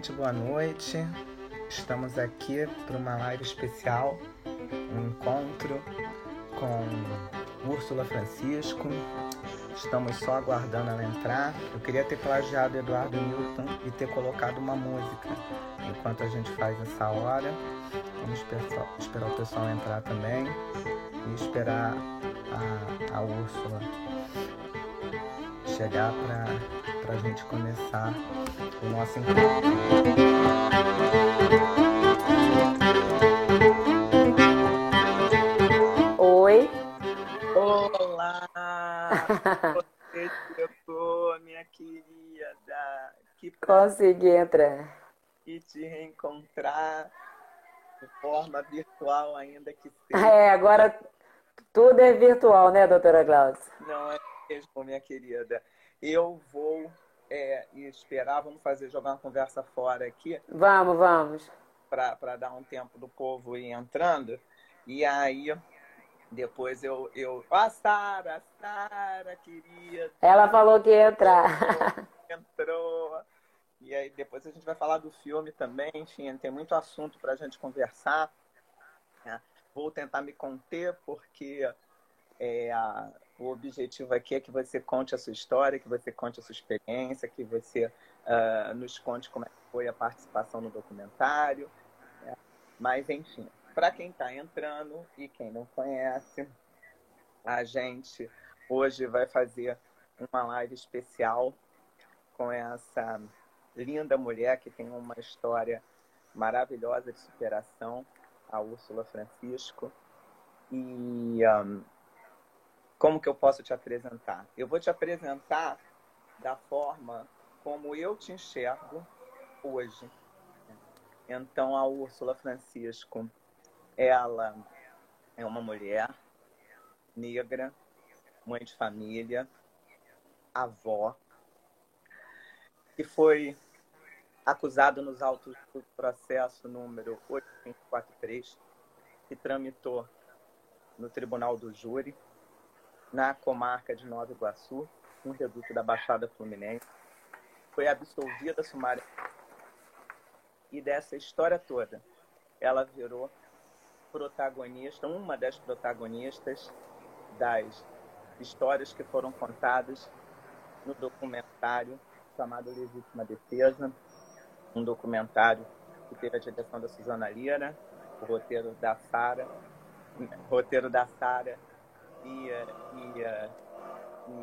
gente, boa noite. Estamos aqui para uma live especial, um encontro com Úrsula Francisco. Estamos só aguardando ela entrar. Eu queria ter plagiado Eduardo Newton e ter colocado uma música enquanto a gente faz essa hora. Vamos esperar o pessoal entrar também e esperar a, a Úrsula chegar para a gente começar o nosso encontro. Oi. Olá! Você chegou, minha querida. Que Consegui entrar. E te reencontrar de forma virtual ainda que seja. É, agora tudo é virtual, né, doutora Glaucia? Não é mesmo, minha querida. Eu vou é, esperar, vamos fazer, jogar uma conversa fora aqui. Vamos, vamos. Para dar um tempo do povo ir entrando. E aí, depois eu. eu... Ah, Sara, Sara, querida. Ela falou que ia entrar. Entrou. E aí, depois a gente vai falar do filme também. Enfim, tem muito assunto para a gente conversar. É, vou tentar me conter, porque é, o objetivo aqui é que você conte a sua história, que você conte a sua experiência, que você uh, nos conte como é foi a participação no documentário. Né? Mas, enfim, para quem está entrando e quem não conhece, a gente hoje vai fazer uma live especial com essa linda mulher que tem uma história maravilhosa de superação, a Úrsula Francisco. E um, como que eu posso te apresentar? Eu vou te apresentar da forma como eu te enxergo hoje. Então, a Úrsula Francisco, ela é uma mulher negra, mãe de família, avó, que foi acusada nos autos do processo número 8543, que tramitou no Tribunal do Júri na comarca de Nova Iguaçu, um reduto da Baixada Fluminense. Foi absolvida sumária. E dessa história toda, ela virou protagonista, uma das protagonistas das histórias que foram contadas no documentário chamado Legítima Defesa, um documentário que teve a direção da Suzana Lira, o roteiro da Sara, roteiro da Sara e, e,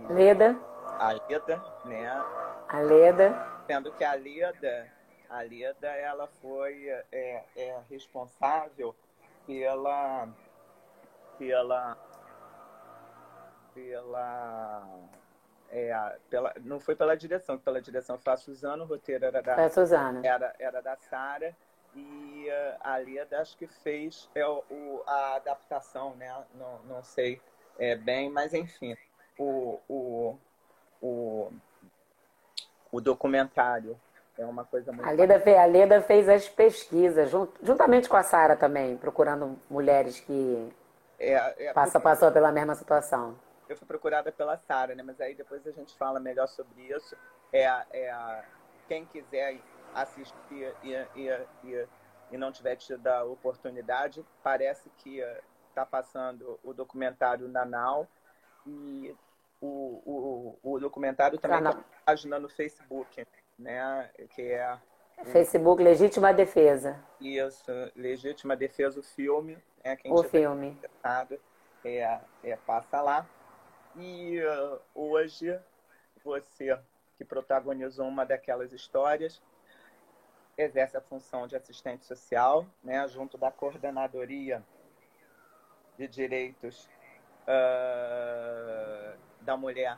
e Leda. A Leda, né? A Leda. Sendo que a Leda, a Leda, ela foi é, é responsável pela pela pela é, pela, não foi pela direção, pela direção foi a Suzana, o roteiro era da, a Suzana. Era, era da Sara e uh, a Leda acho que fez é, o, a adaptação, né? Não, não sei é, bem, mas enfim, o, o, o, o documentário é uma coisa muito. A Leda, fez, a Leda fez as pesquisas, juntamente com a Sara também, procurando mulheres que é, é, passa, passou pela mesma situação. Eu fui procurada pela Sara, né? Mas aí depois a gente fala melhor sobre isso. É, é quem quiser assistir e, e, e, e não tiver tido a oportunidade, parece que está passando o documentário Nanau e o, o, o documentário também está página no Facebook, né? Que é Facebook Legítima Defesa. Isso, Legítima Defesa, o filme. É, quem o filme. É, é, passa lá. E uh, hoje, você que protagonizou uma daquelas histórias, exerce a função de assistente social, né, junto da coordenadoria de direitos uh, da mulher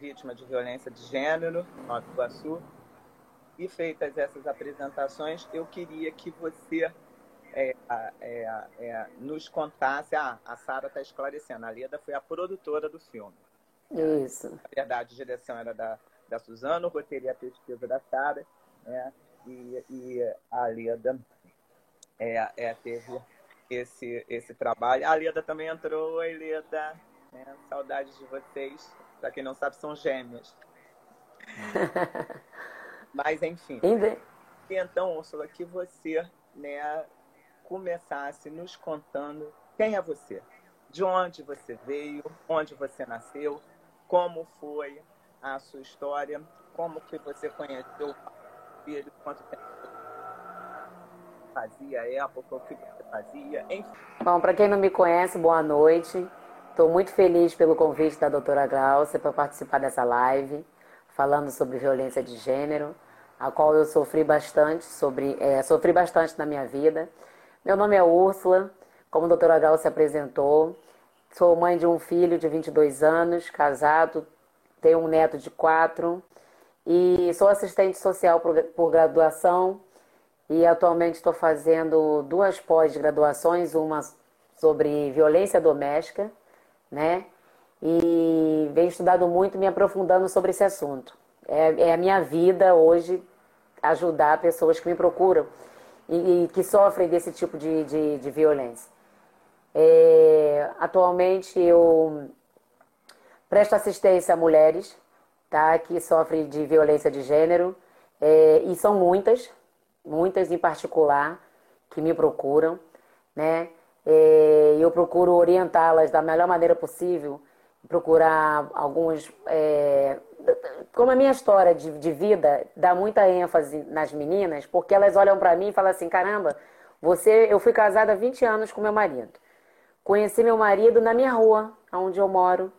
vítima de violência de gênero, Nova Iguaçu. E feitas essas apresentações, eu queria que você é, é, é, nos contasse. Ah, a Sara está esclarecendo. A Leda foi a produtora do filme. Isso. Na verdade, a direção era da, da Suzana, o roteiro e a pesquisa da Sara. Né? E, e a Leda é, é, teve esse, esse trabalho. A Leda também entrou. Oi, Leda. Né? Saudades de vocês. Para quem não sabe, são gêmeas. Mas, enfim. então, Úrsula, que você né, começasse nos contando quem é você, de onde você veio, onde você nasceu, como foi a sua história, como que você conheceu o filho, quanto tempo fazia, época, o que você fazia, enfim. Bom, para quem não me conhece, boa noite. Estou muito feliz pelo convite da doutora Glaucia para participar dessa live, falando sobre violência de gênero, a qual eu sofri bastante, sobre, é, sofri bastante na minha vida. Meu nome é Úrsula, como a doutora Glaucia apresentou. Sou mãe de um filho de 22 anos, casado, tenho um neto de 4 e sou assistente social por, por graduação e atualmente estou fazendo duas pós-graduações, uma sobre violência doméstica, né? E venho estudando muito, me aprofundando sobre esse assunto. É, é a minha vida hoje ajudar pessoas que me procuram e, e que sofrem desse tipo de, de, de violência. É, atualmente eu presto assistência a mulheres tá, que sofrem de violência de gênero é, e são muitas, muitas em particular, que me procuram, né? É, eu procuro orientá-las da melhor maneira possível, procurar alguns. É, como a minha história de, de, vida dá muita ênfase nas meninas, porque elas olham para mim e falam assim: caramba, você, eu fui casada há 20 anos com meu marido. Conheci meu marido na minha rua, onde eu moro.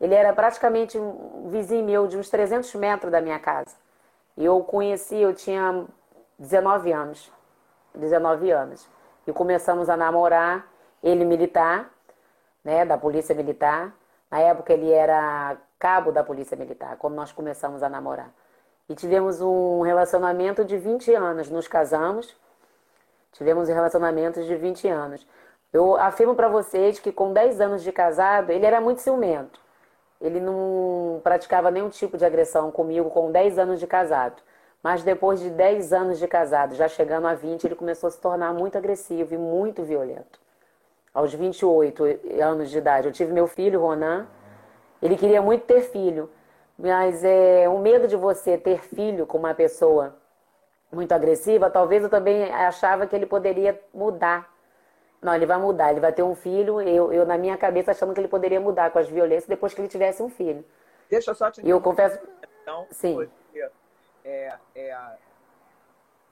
Ele era praticamente um vizinho meu, de uns 300 metros da minha casa. Eu conheci, eu tinha 19 anos. 19 anos. E começamos a namorar, ele militar, né, da polícia militar. Na época ele era cabo da polícia militar, quando nós começamos a namorar. E tivemos um relacionamento de 20 anos, nos casamos. Tivemos um relacionamento de 20 anos. Eu afirmo para vocês que com 10 anos de casado, ele era muito ciumento. Ele não praticava nenhum tipo de agressão comigo com 10 anos de casado. Mas depois de 10 anos de casado, já chegando a 20, ele começou a se tornar muito agressivo e muito violento. Aos 28 anos de idade, eu tive meu filho, Ronan. Ele queria muito ter filho, mas é, o medo de você ter filho com uma pessoa muito agressiva, talvez eu também achava que ele poderia mudar não, ele vai mudar, ele vai ter um filho. Eu, eu na minha cabeça, achando que ele poderia mudar com as violências depois que ele tivesse um filho. Deixa eu só te E eu confesso. Então, Sim. É, é,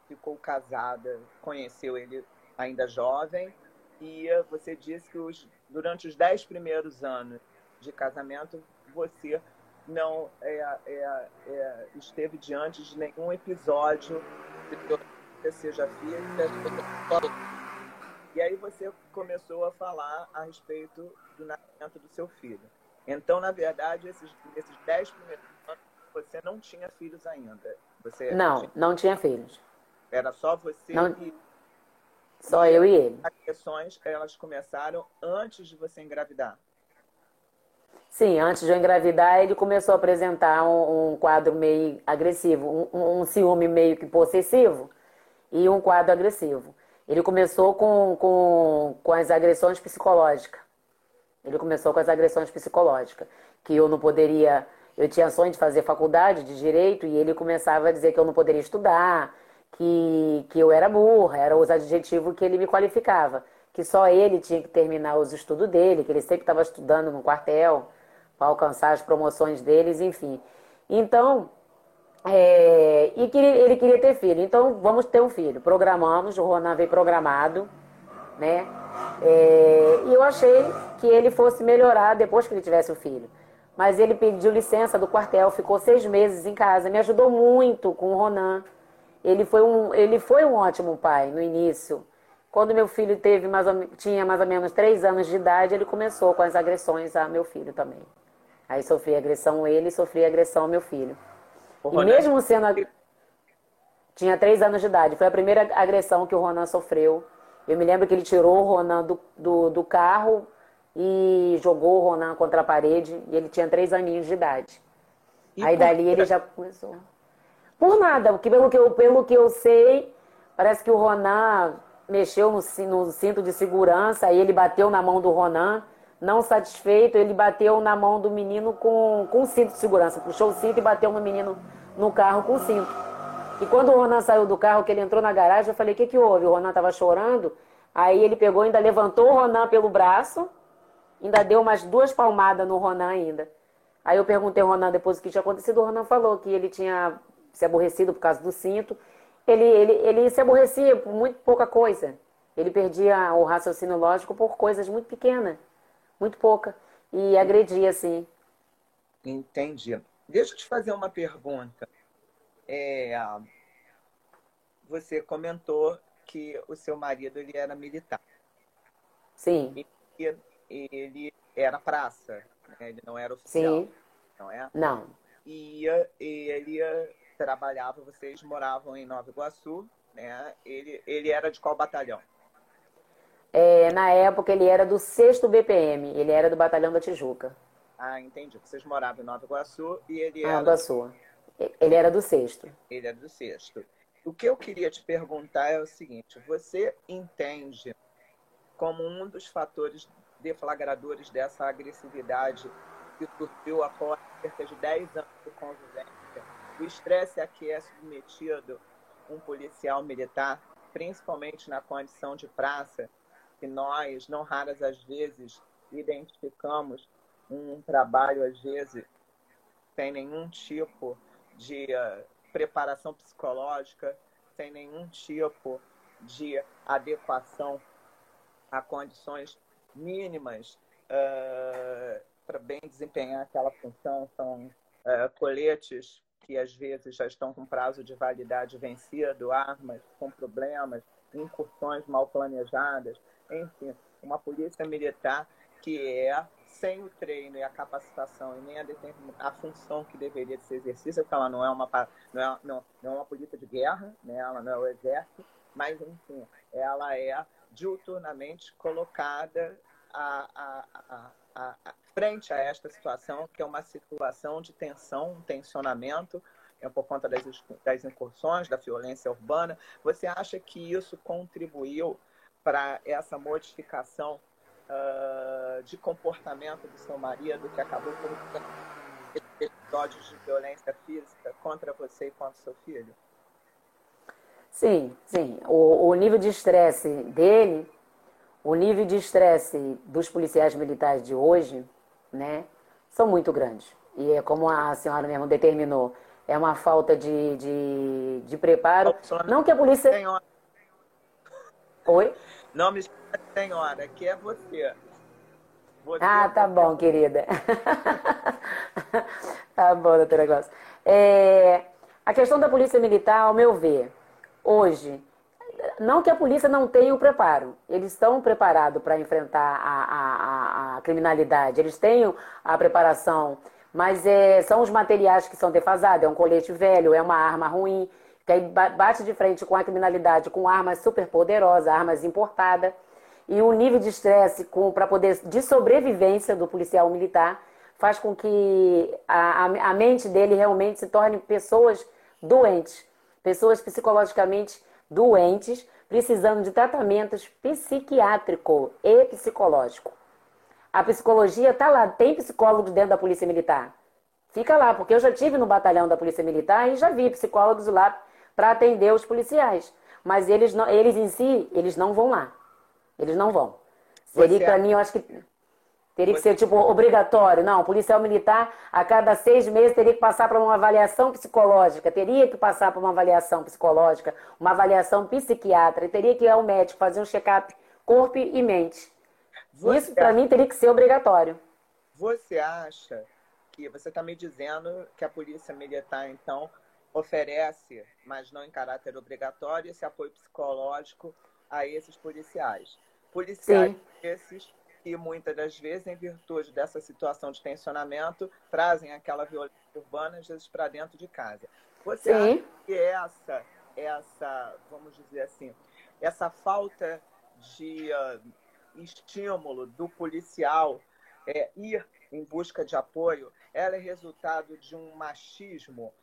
ficou casada, conheceu ele ainda jovem, e você disse que os, durante os dez primeiros anos de casamento, você não é, é, é, esteve diante de nenhum episódio de você seja filha, e aí você começou a falar a respeito do nascimento do seu filho. Então, na verdade, esses, esses dez primeiros você não tinha filhos ainda. Você não, tinha... não tinha filhos. Era só você não... e... Só e eu e ele. As questões, elas começaram antes de você engravidar. Sim, antes de eu engravidar, ele começou a apresentar um, um quadro meio agressivo, um, um ciúme meio que possessivo e um quadro agressivo. Ele começou com, com, com as agressões psicológicas. Ele começou com as agressões psicológicas. Que eu não poderia. Eu tinha sonho de fazer faculdade de direito e ele começava a dizer que eu não poderia estudar, que, que eu era burra, eram os adjetivos que ele me qualificava. Que só ele tinha que terminar os estudos dele, que ele sempre estava estudando no quartel para alcançar as promoções deles, enfim. Então, é, e que ele queria ter filho. Então, vamos ter um filho. Programamos, o Ronan veio programado, né? É, e eu achei que ele fosse melhorar depois que ele tivesse o filho. Mas ele pediu licença do quartel, ficou seis meses em casa, me ajudou muito com o Ronan. Ele foi um, ele foi um ótimo pai no início. Quando meu filho teve mais ou, tinha mais ou menos três anos de idade, ele começou com as agressões a meu filho também. Aí sofri agressão ele e sofri agressão ao meu filho. O e mesmo sendo. Tinha três anos de idade. Foi a primeira agressão que o Ronan sofreu. Eu me lembro que ele tirou o Ronan do, do, do carro e jogou o Ronan contra a parede. E ele tinha três aninhos de idade. E Aí dali ele já começou. Por nada, porque pelo que eu, pelo que eu sei, parece que o Ronan mexeu no, no cinto de segurança, aí ele bateu na mão do Ronan. Não satisfeito, ele bateu na mão do menino com, com cinto de segurança. Puxou o cinto e bateu no menino no carro com cinto. E quando o Ronan saiu do carro, que ele entrou na garagem, eu falei, o que, que houve? O Ronan estava chorando. Aí ele pegou, ainda levantou o Ronan pelo braço, ainda deu umas duas palmadas no Ronan ainda. Aí eu perguntei ao Ronan depois o que tinha acontecido, o Ronan falou que ele tinha se aborrecido por causa do cinto. Ele, ele, ele se aborrecia por muito pouca coisa. Ele perdia o raciocínio lógico por coisas muito pequenas, muito pouca. E agredia, assim. Entendi. Deixa eu te fazer uma pergunta. É, você comentou que o seu marido ele era militar. Sim. E ele era praça, né? ele não era oficial. Sim. Não é? Não. E ele trabalhava, vocês moravam em Nova Iguaçu, né? Ele, ele era de qual batalhão? É, na época ele era do 6 BPM, ele era do Batalhão da Tijuca. Ah, entendi. Vocês moravam em Nova Iguaçu e ele ah, era. Nova Iguaçu. Ele era do sexto. Ele era do sexto. O que eu queria te perguntar é o seguinte: você entende como um dos fatores deflagradores dessa agressividade que surgiu após cerca de 10 anos de convivência, o estresse a que é submetido um policial militar, principalmente na condição de praça, que nós, não raras às vezes, identificamos um trabalho, às vezes, sem nenhum tipo de uh, preparação psicológica, sem nenhum tipo de adequação a condições mínimas uh, para bem desempenhar aquela função. São uh, coletes que às vezes já estão com prazo de validade vencido, armas com problemas, incursões mal planejadas, enfim, uma polícia militar que é sem o treino e a capacitação e nem a, a função que deveria ser exercida, porque ela não é uma não é, não, não é uma polícia de guerra, né? ela não é o exército, mas enfim, ela é diuturnamente colocada frente a esta situação, que é uma situação de tensão, um tensionamento, é por conta das, das incursões, da violência urbana. Você acha que isso contribuiu para essa modificação uh, de comportamento do seu marido, que acabou por episódios de violência física contra você e contra seu filho? Sim, sim. O, o nível de estresse dele, o nível de estresse dos policiais militares de hoje, né, são muito grandes. E é como a senhora mesmo determinou, é uma falta de, de, de preparo. Não que a polícia. Senhora. Oi? Não me senhora, que é você. você ah, tá bom, querida. tá bom, doutora Glaucia. É, a questão da polícia militar, ao meu ver, hoje, não que a polícia não tenha o preparo, eles estão preparados para enfrentar a, a, a, criminalidade, eles têm a preparação, mas é, são os materiais que são defasados, é um colete velho, é uma arma ruim, que aí bate de frente com a criminalidade com armas super poderosas, armas importadas, e o nível de estresse para poder de sobrevivência do policial militar faz com que a, a mente dele realmente se torne pessoas doentes, pessoas psicologicamente doentes, precisando de tratamentos psiquiátrico e psicológico. A psicologia está lá, tem psicólogos dentro da Polícia Militar. Fica lá, porque eu já tive no batalhão da Polícia Militar e já vi psicólogos lá para atender os policiais. Mas eles, não, eles em si, eles não vão lá. Eles não vão. Seria, para mim, eu acho que teria que ser, tipo, obrigatório. Não, policial militar, a cada seis meses, teria que passar por uma avaliação psicológica, teria que passar por uma avaliação psicológica, uma avaliação psiquiátrica, teria que ir ao médico fazer um check-up corpo e mente. Você Isso, para mim, teria que ser obrigatório. Você acha que você está me dizendo que a polícia militar, então, oferece, mas não em caráter obrigatório, esse apoio psicológico a esses policiais. Policiais Sim. esses que muitas das vezes, em virtude dessa situação de tensionamento, trazem aquela violência urbana, às vezes, para dentro de casa. Você Sim. acha que essa, essa, vamos dizer assim, essa falta de uh, estímulo do policial é, ir em busca de apoio, ela é resultado de um machismo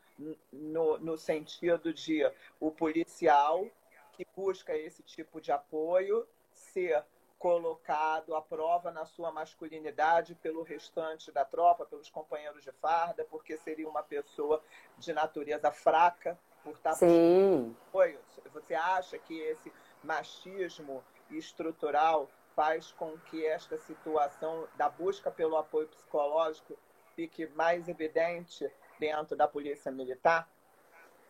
no, no sentido de o policial que busca esse tipo de apoio ser colocado à prova na sua masculinidade pelo restante da tropa, pelos companheiros de farda, porque seria uma pessoa de natureza fraca por estar Sim. Foi. Você acha que esse machismo estrutural faz com que esta situação da busca pelo apoio psicológico fique mais evidente dentro da polícia militar?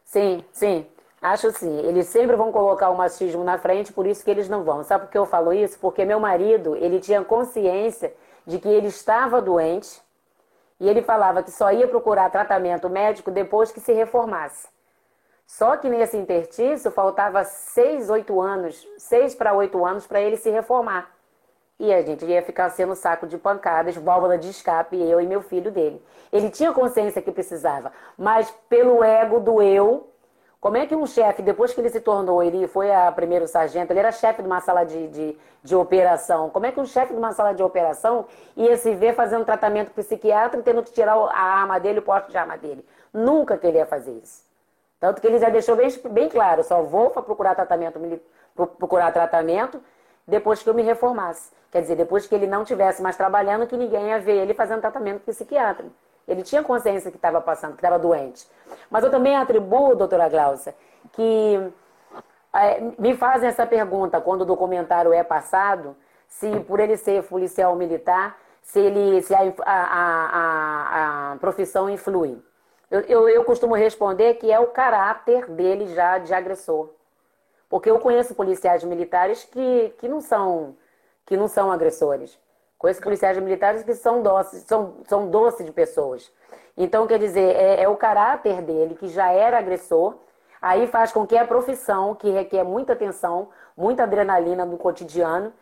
Sim, sim. Acho sim. Eles sempre vão colocar o machismo na frente, por isso que eles não vão. Sabe por que eu falo isso? Porque meu marido, ele tinha consciência de que ele estava doente e ele falava que só ia procurar tratamento médico depois que se reformasse. Só que nesse interstício faltava seis, oito anos, seis para oito anos para ele se reformar. E a gente ia ficar sendo saco de pancadas, válvula de escape, eu e meu filho dele. Ele tinha consciência que precisava, mas pelo ego do eu, como é que um chefe, depois que ele se tornou, ele foi a primeiro sargento, ele era chefe de uma sala de, de, de, operação. Como é que um chefe de uma sala de operação ia se ver fazendo tratamento psiquiátrico, tendo que tirar a arma dele, o porte de arma dele? Nunca que ele ia fazer isso. Tanto que ele já deixou bem, bem claro, só vou procurar tratamento, procurar tratamento depois que eu me reformasse. Quer dizer, depois que ele não tivesse mais trabalhando, que ninguém ia ver ele fazendo tratamento psiquiátrico. Ele tinha consciência que estava passando, que estava doente. Mas eu também atribuo, doutora Glaucia, que é, me fazem essa pergunta quando o documentário é passado, se por ele ser policial militar, se, ele, se a, a, a, a profissão influi. Eu, eu, eu costumo responder que é o caráter dele já de agressor. Porque eu conheço policiais militares que, que, não, são, que não são agressores. Conheço policiais militares que são doces, são, são doces de pessoas. Então, quer dizer, é, é, o caráter dele, que já era agressor, aí faz com que a profissão, que requer muita atenção, muita adrenalina no cotidiano,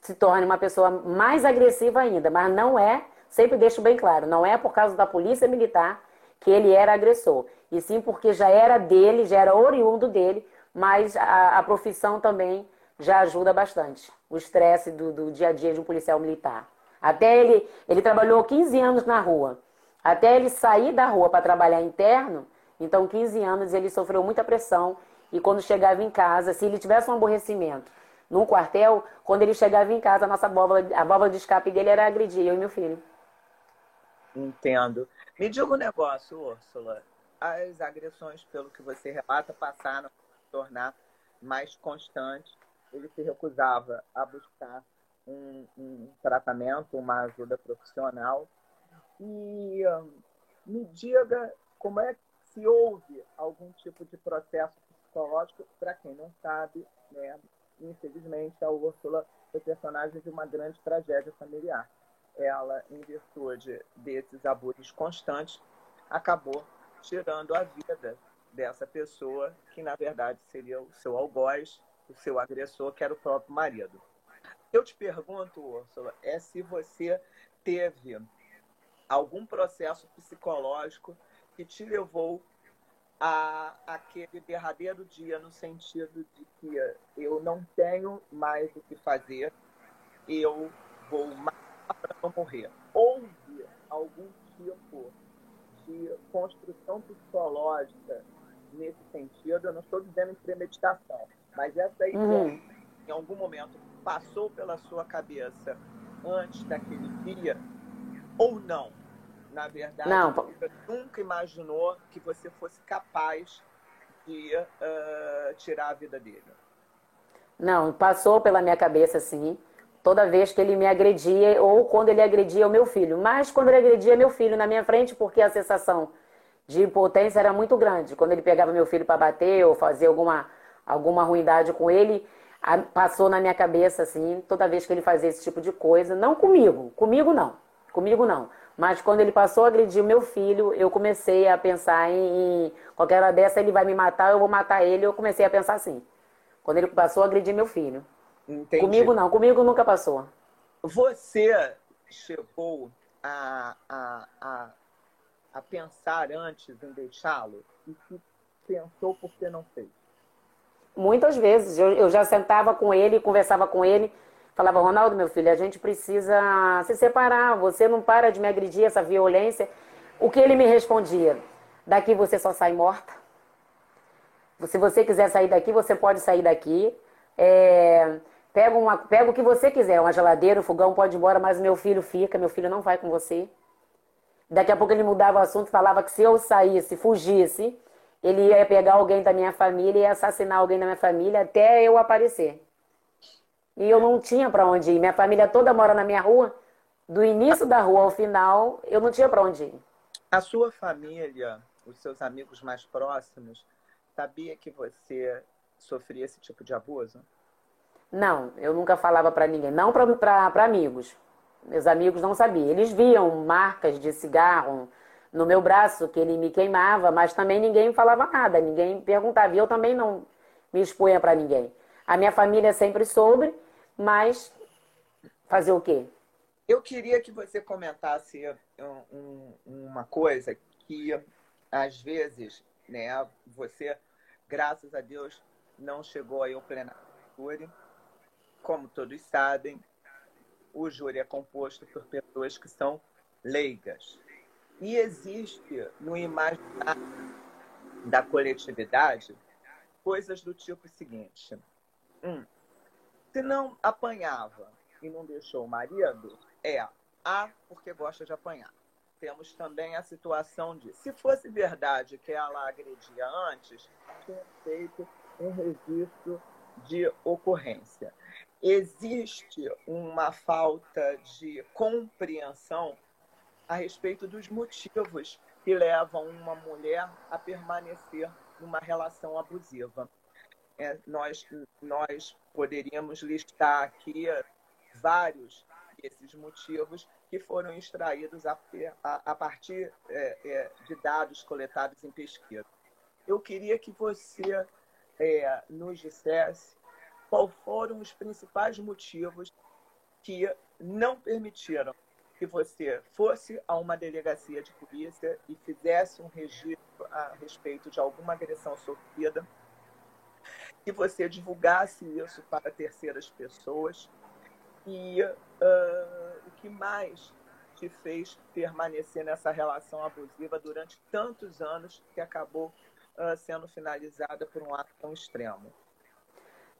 se torne uma pessoa mais agressiva ainda. Mas não é, sempre deixo bem claro, não é por causa da polícia militar que ele era agressor, e sim porque já era dele, já era oriundo dele, mas a, a profissão também já ajuda bastante. O estresse do, do dia a dia de um policial militar. Até ele, ele trabalhou 15 anos na rua. Até ele sair da rua para trabalhar interno, então 15 anos ele sofreu muita pressão. E quando chegava em casa, se ele tivesse um aborrecimento num quartel, quando ele chegava em casa, a nossa válvula, a válvula de escape dele era agredir eu e meu filho. Entendo. Me diga um negócio, Úrsula. As agressões, pelo que você relata, passaram a se tornar mais constantes. Ele se recusava a buscar um, um tratamento, uma ajuda profissional. E me diga como é que se houve algum tipo de processo psicológico, para quem não sabe, né? Infelizmente, a Úrsula foi personagem de uma grande tragédia familiar ela, em virtude desses abusos constantes, acabou tirando a vida dessa pessoa, que na verdade seria o seu algoz, o seu agressor, que era o próprio marido. Eu te pergunto, Úrsula, é se você teve algum processo psicológico que te levou a aquele derradeiro dia no sentido de que eu não tenho mais o que fazer, eu vou para não morrer. Houve algum tipo de construção psicológica nesse sentido? Eu não estou dizendo em premeditação, mas essa ideia, uhum. em algum momento, passou pela sua cabeça antes daquele dia ou não? Na verdade, não. você nunca imaginou que você fosse capaz de uh, tirar a vida dele. Não, passou pela minha cabeça, sim toda vez que ele me agredia ou quando ele agredia o meu filho. Mas quando ele agredia meu filho na minha frente, porque a sensação de impotência era muito grande. Quando ele pegava meu filho para bater ou fazer alguma, alguma ruindade com ele, passou na minha cabeça assim, toda vez que ele fazia esse tipo de coisa, não comigo, comigo não, comigo não. Mas quando ele passou a agredir o meu filho, eu comecei a pensar em, em qualquer hora dessa ele vai me matar, eu vou matar ele. Eu comecei a pensar assim. Quando ele passou a agredir meu filho. Entendi. Comigo não, comigo nunca passou. Você chegou a, a, a, a pensar antes em deixá-lo? E se pensou por que não fez? Muitas vezes. Eu, eu já sentava com ele, conversava com ele, falava, Ronaldo, meu filho, a gente precisa se separar, você não para de me agredir, essa violência. O que ele me respondia? Daqui você só sai morta. Se você quiser sair daqui, você pode sair daqui. É, Pega, uma, pega o que você quiser, uma geladeira, um fogão, pode ir embora, mas meu filho fica, meu filho não vai com você. Daqui a pouco ele mudava o assunto, falava que se eu saísse, fugisse, ele ia pegar alguém da minha família e assassinar alguém da minha família até eu aparecer. E eu não tinha para onde ir. Minha família toda mora na minha rua. Do início da rua ao final, eu não tinha para onde ir. A sua família, os seus amigos mais próximos, sabia que você sofria esse tipo de abuso? Não, eu nunca falava para ninguém. Não para amigos. Meus amigos não sabiam. Eles viam marcas de cigarro no meu braço, que ele me queimava, mas também ninguém falava nada, ninguém perguntava. E eu também não me expunha para ninguém. A minha família sempre soube, mas fazer o quê? Eu queria que você comentasse um, um, uma coisa que, às vezes, né, você, graças a Deus, não chegou aí ao plenário do júri. Como todos sabem, o júri é composto por pessoas que são leigas. E existe no imaginário da coletividade coisas do tipo seguinte: um, se não apanhava e não deixou o marido, é A, porque gosta de apanhar. Temos também a situação de, se fosse verdade que ela agredia antes, tinha feito um registro de ocorrência. Existe uma falta de compreensão a respeito dos motivos que levam uma mulher a permanecer numa relação abusiva. É, nós, nós poderíamos listar aqui vários desses motivos que foram extraídos a, a, a partir é, é, de dados coletados em pesquisa. Eu queria que você é, nos dissesse quais foram os principais motivos que não permitiram que você fosse a uma delegacia de polícia e fizesse um registro a respeito de alguma agressão sofrida, que você divulgasse isso para terceiras pessoas e uh, o que mais te fez permanecer nessa relação abusiva durante tantos anos que acabou uh, sendo finalizada por um ato tão extremo?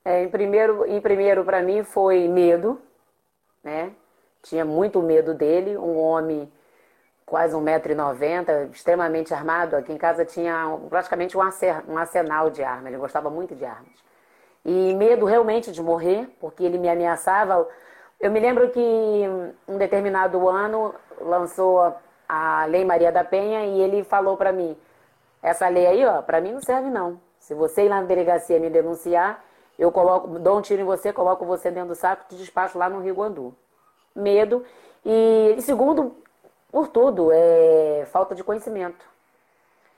É, em primeiro, em primeiro para mim foi medo, né? Tinha muito medo dele, um homem quase 1,90m, extremamente armado. Aqui em casa tinha praticamente um arsenal de armas, ele gostava muito de armas. E medo realmente de morrer, porque ele me ameaçava. Eu me lembro que um determinado ano lançou a Lei Maria da Penha e ele falou para mim: essa lei aí, ó, para mim não serve não. Se você ir lá na delegacia me denunciar, eu coloco, dou um tiro em você, coloco você dentro do saco e te despacho lá no Rio Guandu medo. E, segundo, por tudo, é falta de conhecimento.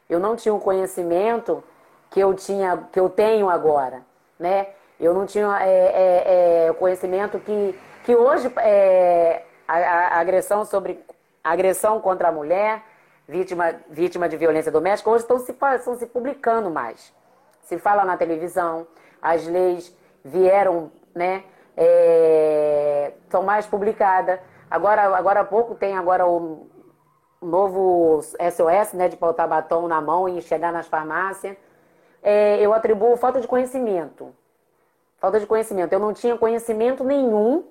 Eu não tinha o conhecimento que eu tinha, que eu tenho agora, né? Eu não tinha é, é, é, o conhecimento que, que hoje é, a, a, agressão sobre a agressão contra a mulher, vítima, vítima de violência doméstica, hoje estão se, estão se publicando mais. Se fala na televisão, as leis vieram, né? É, são mais publicadas. Agora, agora há pouco tem agora o novo SOS, né, de pautar batom na mão e chegar nas farmácias. É, eu atribuo falta de conhecimento. Falta de conhecimento. Eu não tinha conhecimento nenhum,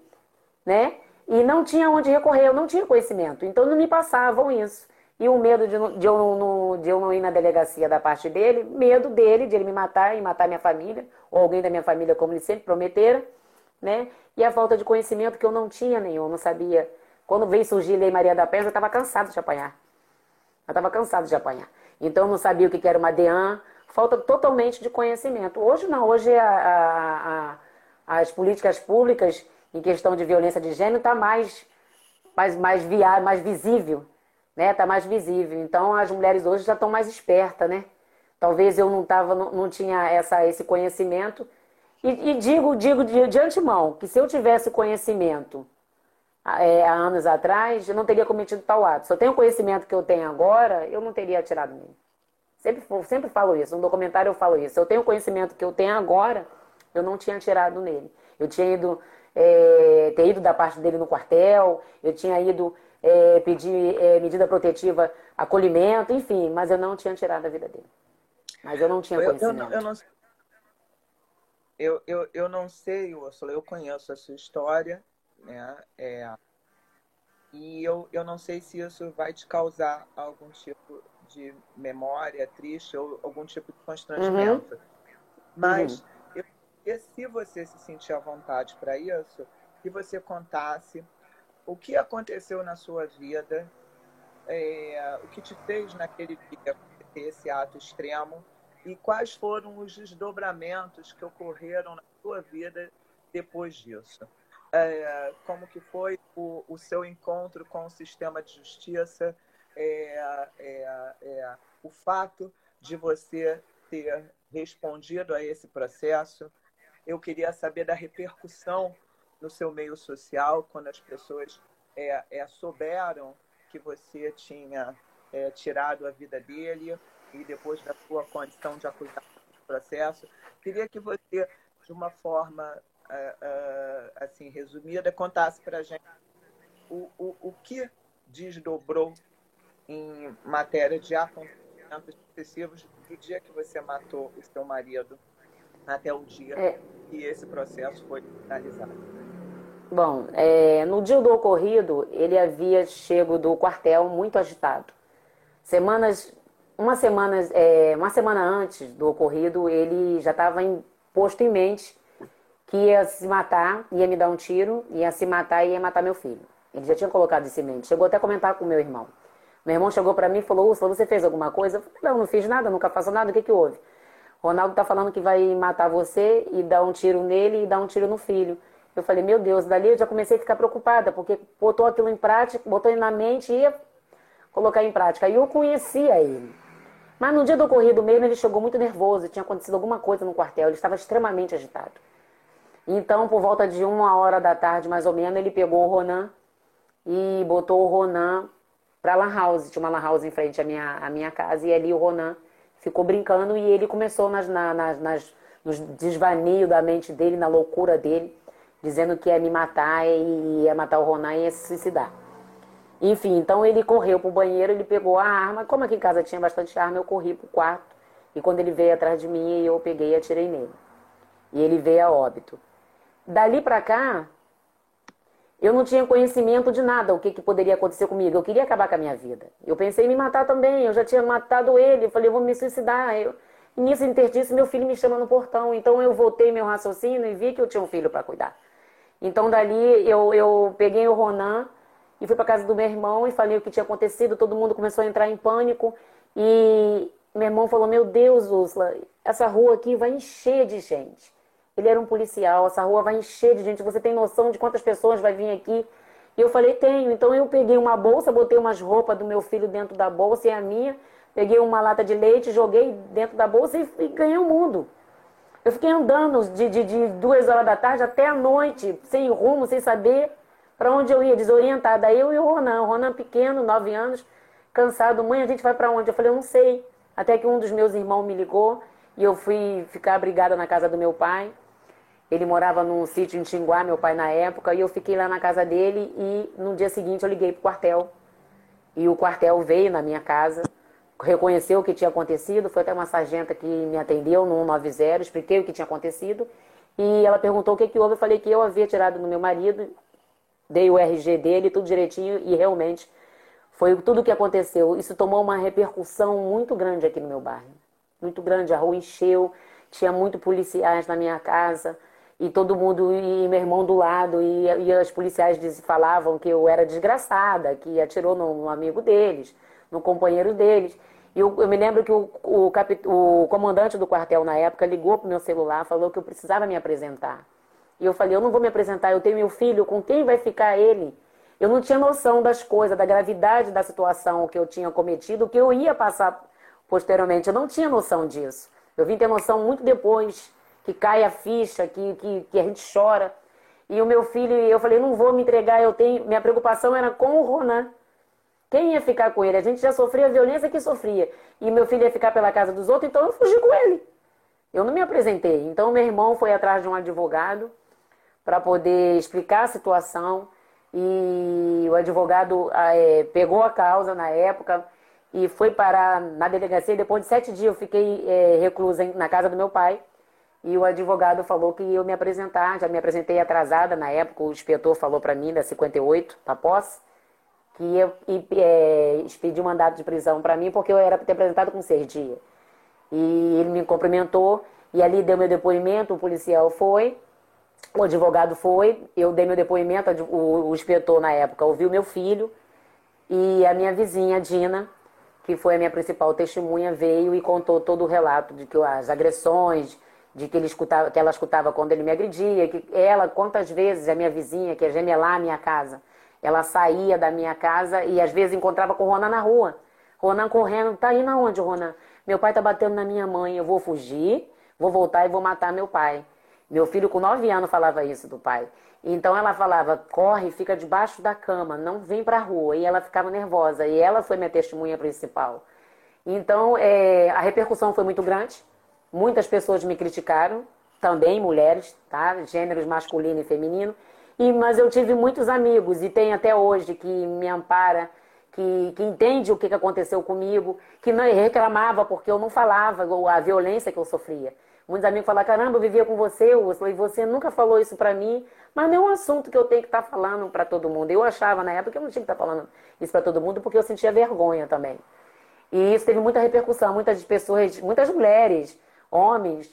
né? E não tinha onde recorrer, eu não tinha conhecimento. Então não me passavam isso. E o medo de, de, eu não, de eu não ir na delegacia da parte dele, medo dele, de ele me matar e matar minha família, ou alguém da minha família, como ele sempre prometera né? E a falta de conhecimento que eu não tinha nenhum, não sabia. Quando veio surgir a Lei Maria da Penha, eu estava cansado de apanhar. Eu estava cansado de apanhar. Então eu não sabia o que era uma DEAN, falta totalmente de conhecimento. Hoje não, hoje a, a, a, as políticas públicas em questão de violência de gênero está mais, mais, mais, mais visível, né? Está mais visível. Então as mulheres hoje já estão mais espertas, né? Talvez eu não, tava, não, não tinha essa, esse conhecimento e, e digo, digo de, de, antemão que se eu tivesse conhecimento é, há anos atrás, eu não teria cometido tal ato. Se eu tenho o conhecimento que eu tenho agora, eu não teria atirado nele. Sempre, sempre falo isso, no documentário eu falo isso. Se eu tenho o conhecimento que eu tenho agora, eu não tinha atirado nele. Eu tinha ido, é, ter ido da parte dele no quartel, eu tinha ido é, pedir é, medida protetiva, acolhimento, enfim, mas eu não tinha tirado a vida dele. Mas eu não tinha conhecimento. Eu, eu, eu não, eu, eu, eu não sei, Ursula, eu conheço a sua história, né? É, e eu, eu não sei se isso vai te causar algum tipo de memória triste ou algum tipo de constrangimento. Uhum. Mas uhum. Eu, se você se sentir à vontade para isso, que você contasse o que aconteceu na sua vida, é, o que te fez naquele dia ter esse ato extremo e quais foram os desdobramentos que ocorreram na sua vida depois disso. É, como que foi o, o, seu encontro com o sistema de justiça, é, é, é o fato de você ter respondido a esse processo. Eu queria saber da repercussão no seu meio social, quando as pessoas é, é, souberam que você tinha tirado a vida dele e depois da sua condição de acusado do processo. Queria que você, de uma forma é, é, assim resumida, contasse para a gente o, o, o que desdobrou em matéria de acontecimentos sucessivos do dia que você matou o seu marido até o dia é. que esse processo foi finalizado. Bom, é, no dia do ocorrido, ele havia chego do quartel muito agitado. Semanas, uma semana, é, uma semana antes do ocorrido, ele já estava posto em mente que ia se matar, ia me dar um tiro, ia se matar e ia matar meu filho. Ele já tinha colocado isso em mente. Chegou até a comentar com meu irmão. Meu irmão chegou para mim e falou: Ursula, você fez alguma coisa? Eu falei: Não, não fiz nada, nunca faço nada. O que, que houve? Ronaldo está falando que vai matar você e dar um tiro nele e dar um tiro no filho. Eu falei, meu Deus, dali eu já comecei a ficar preocupada, porque botou aquilo em prática, botou ele na mente e ia colocar em prática. Aí eu conhecia ele. Mas no dia do ocorrido mesmo, ele chegou muito nervoso, tinha acontecido alguma coisa no quartel, ele estava extremamente agitado. Então, por volta de uma hora da tarde, mais ou menos, ele pegou o Ronan e botou o Ronan para Lan House. Tinha uma Lan House em frente à minha, à minha casa, e ali o Ronan ficou brincando e ele começou nas, nas, nas, nos desvaneios da mente dele, na loucura dele dizendo que ia me matar e ia matar o Ronan e ia se suicidar. Enfim, então ele correu pro banheiro, ele pegou a arma. Como aqui em casa tinha bastante arma, eu corri pro quarto. E quando ele veio atrás de mim, eu peguei e atirei nele. E ele veio a óbito. Dali para cá, eu não tinha conhecimento de nada, o que, que poderia acontecer comigo. Eu queria acabar com a minha vida. Eu pensei em me matar também, eu já tinha matado ele. Eu falei, eu vou me suicidar. Eu... E nisso interdice, meu filho me chama no portão. Então eu voltei meu raciocínio e vi que eu tinha um filho para cuidar. Então dali eu, eu peguei o Ronan e fui para casa do meu irmão e falei o que tinha acontecido. Todo mundo começou a entrar em pânico e meu irmão falou: Meu Deus, Úrsula, essa rua aqui vai encher de gente. Ele era um policial, essa rua vai encher de gente. Você tem noção de quantas pessoas vai vir aqui? E eu falei: Tenho. Então eu peguei uma bolsa, botei umas roupas do meu filho dentro da bolsa e a minha. Peguei uma lata de leite, joguei dentro da bolsa e, e ganhei o mundo. Eu fiquei andando de, de, de duas horas da tarde até a noite, sem rumo, sem saber para onde eu ia, desorientada. Eu e o Ronan, o Ronan pequeno, nove anos, cansado. Mãe, a gente vai para onde? Eu falei, eu não sei. Até que um dos meus irmãos me ligou e eu fui ficar abrigada na casa do meu pai. Ele morava num sítio em Tinguá, meu pai na época, e eu fiquei lá na casa dele e no dia seguinte eu liguei pro quartel. E o quartel veio na minha casa reconheceu o que tinha acontecido, foi até uma sargenta que me atendeu no 190, expliquei o que tinha acontecido, e ela perguntou o que, que houve, eu falei que eu havia tirado no meu marido, dei o RG dele, tudo direitinho, e realmente foi tudo o que aconteceu. Isso tomou uma repercussão muito grande aqui no meu bairro, muito grande, a rua encheu, tinha muito policiais na minha casa, e todo mundo, e meu irmão do lado, e, e os policiais falavam que eu era desgraçada, que atirou no, no amigo deles, no companheiro deles. E eu, eu me lembro que o, o, capit, o comandante do quartel na época ligou pro meu celular, falou que eu precisava me apresentar. E eu falei, eu não vou me apresentar, eu tenho meu filho, com quem vai ficar ele? Eu não tinha noção das coisas, da gravidade da situação que eu tinha cometido, que eu ia passar posteriormente. Eu não tinha noção disso. Eu vim ter noção muito depois, que cai a ficha, que, que, que a gente chora. E o meu filho, eu falei, não vou me entregar, eu tenho. Minha preocupação era com o Ronan. Quem ia ficar com ele? A gente já sofria a violência que sofria. E meu filho ia ficar pela casa dos outros, então eu fugi com ele. Eu não me apresentei. Então meu irmão foi atrás de um advogado para poder explicar a situação. E o advogado é, pegou a causa na época e foi parar na delegacia. Depois de sete dias eu fiquei é, reclusa na casa do meu pai. E o advogado falou que eu me apresentar. Já me apresentei atrasada na época. O inspetor falou para mim da 58, para posse que ia é, expedir um mandato de prisão para mim, porque eu era para ter apresentado com seis dias. E ele me cumprimentou, e ali deu meu depoimento, o policial foi, o advogado foi, eu dei meu depoimento, o, o inspetor na época ouviu meu filho, e a minha vizinha, Dina, que foi a minha principal testemunha, veio e contou todo o relato de que as agressões, de que, ele escutava, que ela escutava quando ele me agredia, que ela, quantas vezes, a minha vizinha, que é gemelar a minha casa, ela saía da minha casa e às vezes encontrava com o Ronan na rua. Ronan correndo, tá indo aonde, Ronan? Meu pai tá batendo na minha mãe, eu vou fugir, vou voltar e vou matar meu pai. Meu filho com nove anos falava isso do pai. Então ela falava, corre, fica debaixo da cama, não vem para a rua. E ela ficava nervosa. E ela foi minha testemunha principal. Então é, a repercussão foi muito grande. Muitas pessoas me criticaram, também mulheres, tá? Gêneros masculino e feminino. E, mas eu tive muitos amigos e tem até hoje que me ampara, que, que entende o que aconteceu comigo, que não reclamava porque eu não falava a violência que eu sofria. Muitos amigos falam, caramba, eu vivia com você, Ursula, e você nunca falou isso para mim. Mas não é um assunto que eu tenho que estar tá falando para todo mundo. Eu achava na época que eu não tinha que estar tá falando isso para todo mundo, porque eu sentia vergonha também. E isso teve muita repercussão. Muitas pessoas, muitas mulheres, homens,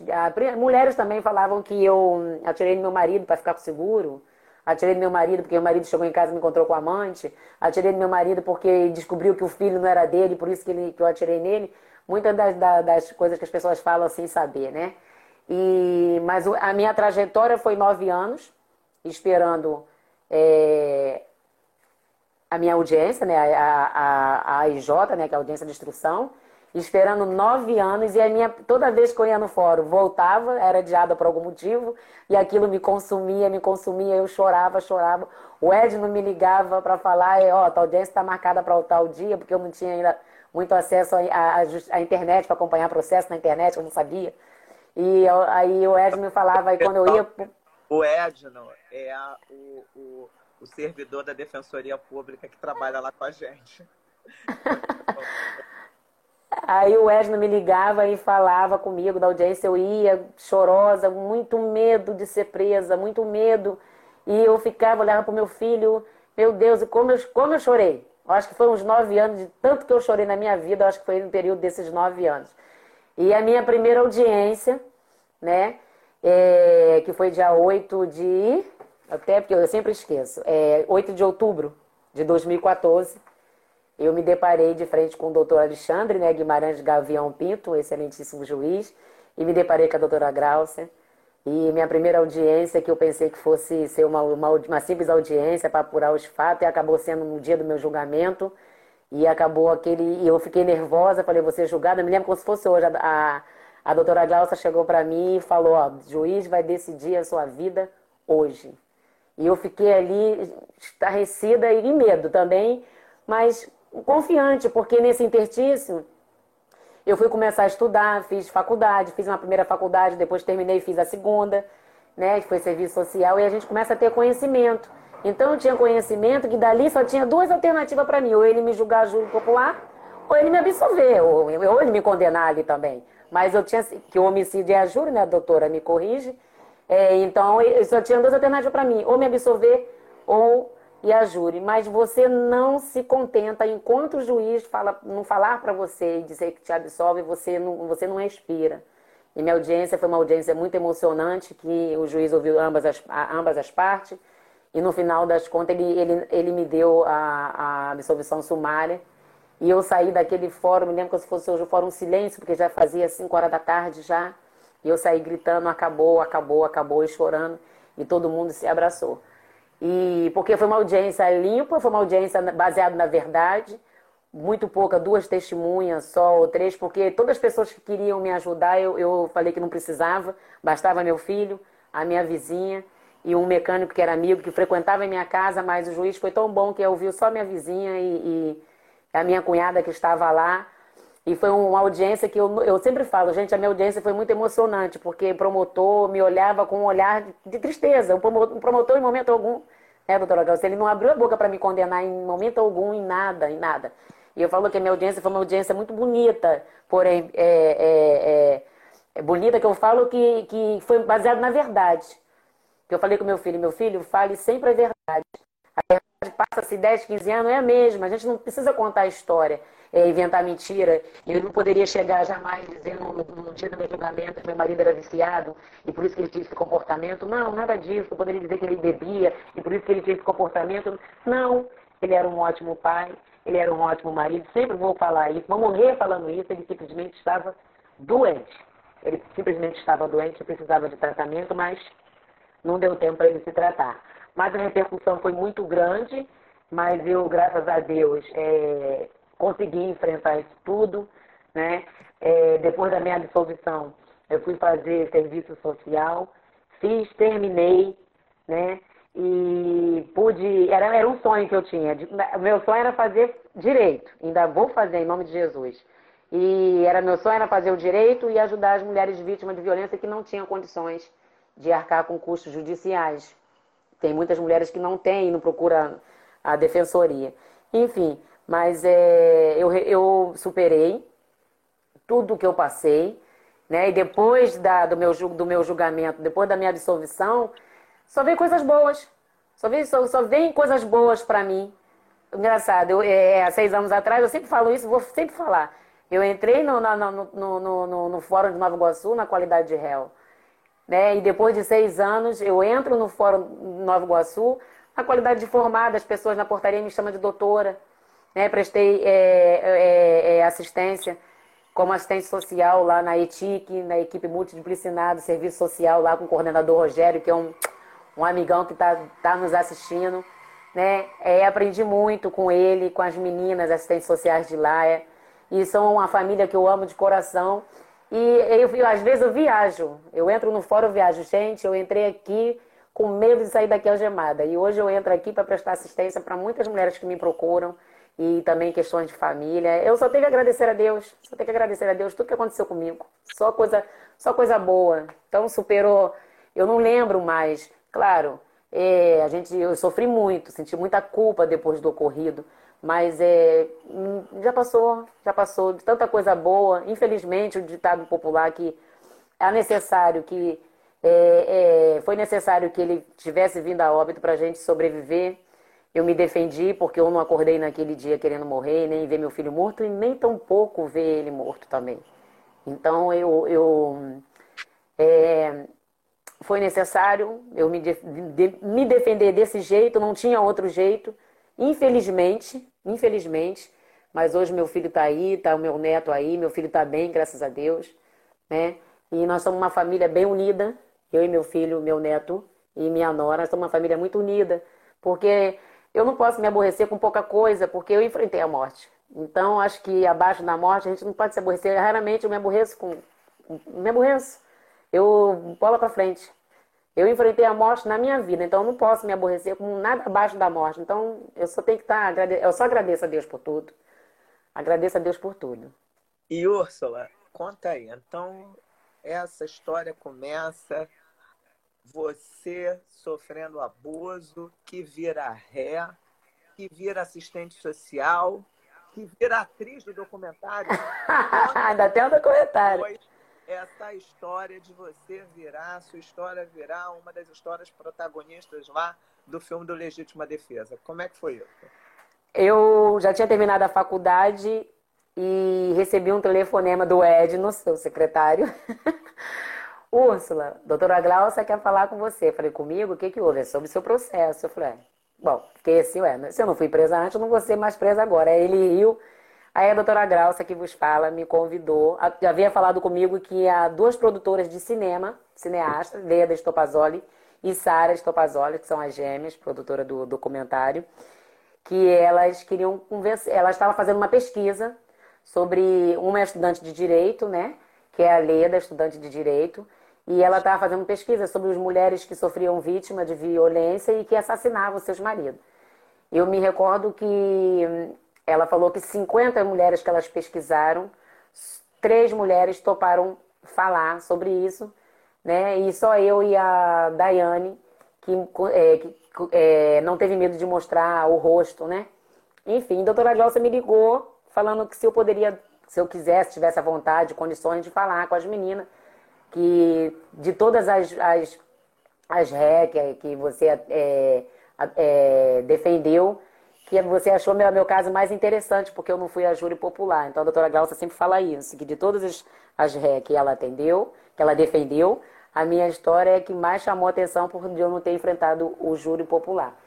mulheres também falavam que eu atirei no meu marido para ficar com seguro. Atirei no meu marido porque meu marido chegou em casa e me encontrou com amante. Atirei no meu marido porque descobriu que o filho não era dele, por isso que, ele, que eu atirei nele muitas das, das, coisas que as pessoas falam sem saber, né? E, mas a minha trajetória foi nove anos, esperando é, a minha audiência, né? A, a, a AIJ, né? Que é a audiência de instrução, esperando nove anos, e a minha, toda vez que eu ia no fórum, voltava, era adiada por algum motivo, e aquilo me consumia, me consumia, eu chorava, chorava. O Edno me ligava para falar, ó, oh, a audiência está marcada para o tal dia, porque eu não tinha ainda muito acesso à internet para acompanhar o processo na internet, eu não sabia. E eu, aí o Edno me falava, aí quando eu ia. O Edno é a, o, o, o servidor da Defensoria Pública que trabalha lá com a gente. Aí o Edno me ligava e falava comigo da audiência, eu ia chorosa, muito medo de ser presa, muito medo. E eu ficava, olhava para o meu filho, meu Deus, e como eu, como eu chorei. Eu acho que foi uns nove anos, de tanto que eu chorei na minha vida, acho que foi no período desses nove anos. E a minha primeira audiência, né, é, que foi dia 8 de. Até porque eu sempre esqueço, é, 8 de outubro de 2014, eu me deparei de frente com o doutor Alexandre né, Guimarães Gavião Pinto, excelentíssimo juiz, e me deparei com a doutora Graucia. E minha primeira audiência, que eu pensei que fosse ser uma, uma, uma simples audiência para apurar os fatos, e acabou sendo no dia do meu julgamento. E acabou aquele. E eu fiquei nervosa, falei, você julgada. Eu me lembro como se fosse hoje. A, a, a doutora Glaucia chegou para mim e falou: ó, juiz vai decidir a sua vida hoje. E eu fiquei ali estarrecida e em medo também, mas confiante, porque nesse interstício eu fui começar a estudar, fiz faculdade, fiz uma primeira faculdade, depois terminei e fiz a segunda, né, que foi serviço social, e a gente começa a ter conhecimento. Então eu tinha conhecimento que dali só tinha duas alternativas para mim, ou ele me julgar júri popular, ou ele me absolver, ou, ou ele me condenar ali também. Mas eu tinha que o homicídio é a júri, né, doutora me corrige. É, então eu só tinha duas alternativas para mim, ou me absolver ou e a júri, mas você não se contenta enquanto o juiz fala, não falar para você e dizer que te absolve, você não, você não respira. E minha audiência foi uma audiência muito emocionante, que o juiz ouviu ambas as, ambas as partes, e no final das contas ele, ele, ele me deu a, a absolvição sumária. E eu saí daquele fórum, me lembro que se fosse hoje o fórum silêncio, porque já fazia 5 horas da tarde já. E eu saí gritando, acabou, acabou, acabou, e chorando. E todo mundo se abraçou. E porque foi uma audiência limpa, foi uma audiência baseada na verdade, muito pouca, duas testemunhas só ou três, porque todas as pessoas que queriam me ajudar, eu, eu falei que não precisava, bastava meu filho, a minha vizinha e um mecânico que era amigo, que frequentava a minha casa, mas o juiz foi tão bom que ouviu só minha vizinha e, e a minha cunhada que estava lá. E foi uma audiência que eu, eu sempre falo, gente, a minha audiência foi muito emocionante, porque o promotor me olhava com um olhar de tristeza. O promotor, o promotor em momento algum, né, doutora Glaucia, ele não abriu a boca para me condenar em momento algum, em nada, em nada. E eu falo que a minha audiência foi uma audiência muito bonita, porém, é, é, é, é bonita que eu falo que, que foi baseado na verdade. Que eu falei com meu filho, meu filho, fale sempre a verdade. A verdade passa se 10, 15 anos, é a mesma. A gente não precisa contar a história, é, inventar mentira. Eu não poderia chegar jamais dizendo no dia do meu julgamento que meu marido era viciado e por isso que ele tinha esse comportamento. Não, nada disso. Eu poderia dizer que ele bebia e por isso que ele tinha esse comportamento. Não, ele era um ótimo pai, ele era um ótimo marido. Sempre vou falar isso, vou morrer falando isso. Ele simplesmente estava doente. Ele simplesmente estava doente, precisava de tratamento, mas não deu tempo para ele se tratar. Mas a repercussão foi muito grande, mas eu, graças a Deus, é, consegui enfrentar isso tudo. Né? É, depois da minha absolvição, eu fui fazer serviço social, fiz, terminei, né? E pude. Era, era um sonho que eu tinha. O meu sonho era fazer direito. Ainda vou fazer em nome de Jesus. E era meu sonho era fazer o direito e ajudar as mulheres vítimas de violência que não tinham condições de arcar com custos judiciais. Tem muitas mulheres que não têm não procuram a defensoria. Enfim, mas é, eu, eu superei tudo que eu passei, né? E depois da, do, meu, do meu julgamento, depois da minha absolvição, só vem coisas boas. Só vem, só, só vem coisas boas para mim. Engraçado, eu, é, há seis anos atrás, eu sempre falo isso, vou sempre falar. Eu entrei no, no, no, no, no, Fórum de Nova Iguaçu na qualidade de réu. Né? E depois de seis anos, eu entro no Fórum Nova Iguaçu na qualidade de formada. As pessoas na portaria me chamam de doutora. Né? Prestei é, é, é, assistência como assistente social lá na ETIC, na equipe multidisciplinar do serviço social, lá com o coordenador Rogério, que é um, um amigão que está tá nos assistindo. Né? É, aprendi muito com ele, com as meninas assistentes sociais de lá. É, e são uma família que eu amo de coração. E eu, eu, às vezes eu viajo. Eu entro no fórum, eu viajo. Gente, eu entrei aqui com medo de sair daqui algemada. E hoje eu entro aqui para prestar assistência para muitas mulheres que me procuram e também questões de família. Eu só tenho que agradecer a Deus, só tenho que agradecer a Deus tudo que aconteceu comigo. Só coisa, só coisa boa. Então superou. Eu não lembro mais. Claro, é, a gente, eu sofri muito, senti muita culpa depois do ocorrido, mas é, hum, já passou, já passou de tanta coisa boa. Infelizmente, o ditado popular que é necessário que é, é, foi necessário que ele tivesse vindo a óbito para a gente sobreviver eu me defendi porque eu não acordei naquele dia querendo morrer, nem ver meu filho morto e nem tampouco ver ele morto também. Então eu, eu é, foi necessário eu me, de, de, me defender desse jeito, não tinha outro jeito. Infelizmente, infelizmente, mas hoje meu filho está aí, está o meu neto aí, meu filho está bem, graças a Deus, né? E nós somos uma família bem unida, eu e meu filho, meu neto e minha nora, somos uma família muito unida, porque eu não posso me aborrecer com pouca coisa, porque eu enfrentei a morte. Então, acho que abaixo da morte a gente não pode se aborrecer. Raramente eu me aborreço com. Me aborreço. Eu bola para frente. Eu enfrentei a morte na minha vida, então eu não posso me aborrecer com nada abaixo da morte. Então, eu só tenho que estar. Tá, eu só agradeço a Deus por tudo. Agradeço a Deus por tudo. E Úrsula, conta aí. Então, essa história começa você sofrendo abuso, que vira ré, que vira assistente social, que vira atriz do documentário. Ainda tem um documentário. Essa história de você virar, sua história virar uma das histórias protagonistas lá do filme do Legítima Defesa. Como é que foi isso? Eu já tinha terminado a faculdade e recebi um telefonema do Edno, seu secretário, Úrsula, doutora Glaucia quer falar com você. Falei, comigo? O que, que houve? É sobre o seu processo. Eu falei, é. bom, fiquei assim, ué, se eu não fui presa antes, eu não vou ser mais presa agora. Aí ele riu. Aí a doutora Glaucia, que vos fala, me convidou. Já havia falado comigo que há duas produtoras de cinema, cineastas, Leda Stopazoli e Sara Stopazoli, que são as gêmeas, produtora do documentário, que elas queriam conversar. Elas estavam fazendo uma pesquisa sobre uma estudante de direito, né? Que é a Leda, estudante de direito, e ela estava fazendo pesquisa sobre as mulheres que sofriam vítima de violência e que assassinavam seus maridos. Eu me recordo que hum, ela falou que 50 mulheres que elas pesquisaram, três mulheres toparam falar sobre isso, né? E só eu e a Daiane que, é, que é, não teve medo de mostrar o rosto, né? Enfim, a doutora Glaucia me ligou falando que se eu poderia, se eu quisesse, tivesse a vontade, condições de falar com as meninas que de todas as, as, as ré que, você é, é, defendeu, que você achou meu, meu caso mais interessante, porque eu não fui a júri popular. Então a doutora Glaucia sempre fala isso, que de todas as, as ré que ela atendeu, que ela defendeu, a minha história é que mais chamou atenção por eu não ter enfrentado o júri popular.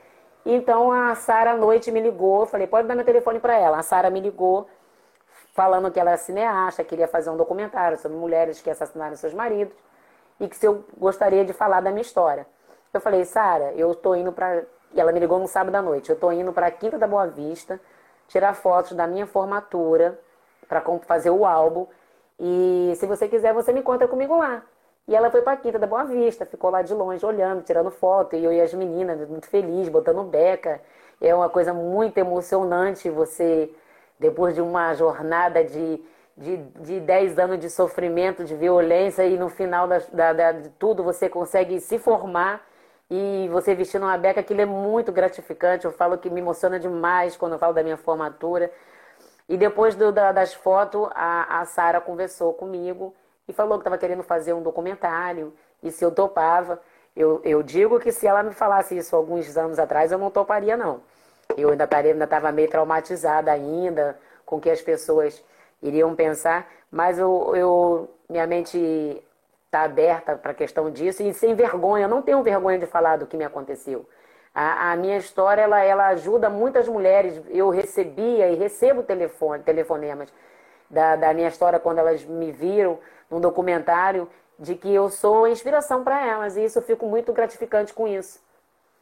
Então a Sara à noite me ligou, falei, pode dar meu telefone para ela. A Sara me ligou, falando que ela era cineasta, queria fazer um documentário sobre mulheres que assassinaram seus maridos e que se eu gostaria de falar da minha história. Eu falei, Sara, eu estou indo para. Ela me ligou no sábado à noite. Eu estou indo para a Quinta da Boa Vista tirar fotos da minha formatura para fazer o álbum. E se você quiser, você me encontra comigo lá. E ela foi para a Quinta da Boa Vista, ficou lá de longe olhando, tirando foto. E eu e as meninas, muito feliz, botando beca. É uma coisa muito emocionante você depois de uma jornada de, de, de 10 anos de sofrimento, de violência, e no final da, da, da, de tudo você consegue se formar e você vestindo uma beca, aquilo é muito gratificante. Eu falo que me emociona demais quando eu falo da minha formatura. E depois do, da, das fotos, a, a Sara conversou comigo e falou que estava querendo fazer um documentário e se eu topava. Eu, eu digo que se ela me falasse isso alguns anos atrás, eu não toparia, não. Eu ainda estava meio traumatizada ainda com o que as pessoas iriam pensar, mas eu, eu minha mente está aberta para a questão disso e sem vergonha. Eu não tenho vergonha de falar do que me aconteceu. A, a, minha história ela, ela ajuda muitas mulheres. Eu recebia e recebo telefone, telefonemas da, da minha história quando elas me viram num documentário de que eu sou inspiração para elas e isso eu fico muito gratificante com isso.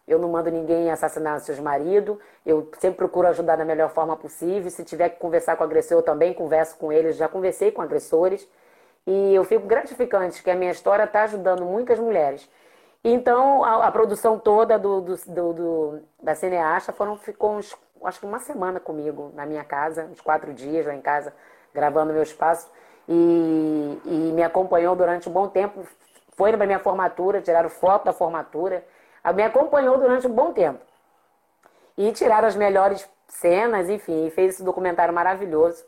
Eu não mando ninguém assassinar seus maridos. Eu sempre procuro ajudar da melhor forma possível. Se tiver que conversar com o agressor, eu também converso com eles. Já conversei com agressores. E eu fico gratificante que a minha história está ajudando muitas mulheres. Então, a, a produção toda do, do, do, da cineasta foram, ficou uns, acho que uma semana comigo na minha casa, uns quatro dias lá em casa, gravando meu espaço. E, e me acompanhou durante um bom tempo. Foi para minha formatura, tiraram foto da formatura me acompanhou durante um bom tempo. E tiraram as melhores cenas, enfim, e fez esse documentário maravilhoso,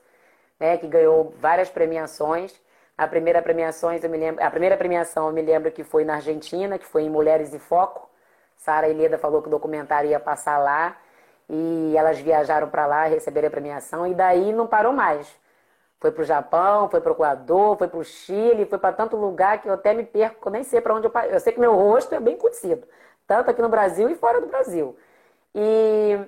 né, que ganhou várias premiações. A primeira premiações, eu me lembro, a primeira premiação eu me lembro que foi na Argentina, que foi em Mulheres em Foco. Sara Ileda falou que o documentário ia passar lá e elas viajaram para lá, receberam a premiação e daí não parou mais. Foi para o Japão, foi para o Equador, foi para o Chile, foi para tanto lugar que eu até me perco, nem sei para onde eu Eu sei que meu rosto é bem conhecido, tanto aqui no Brasil e fora do Brasil. E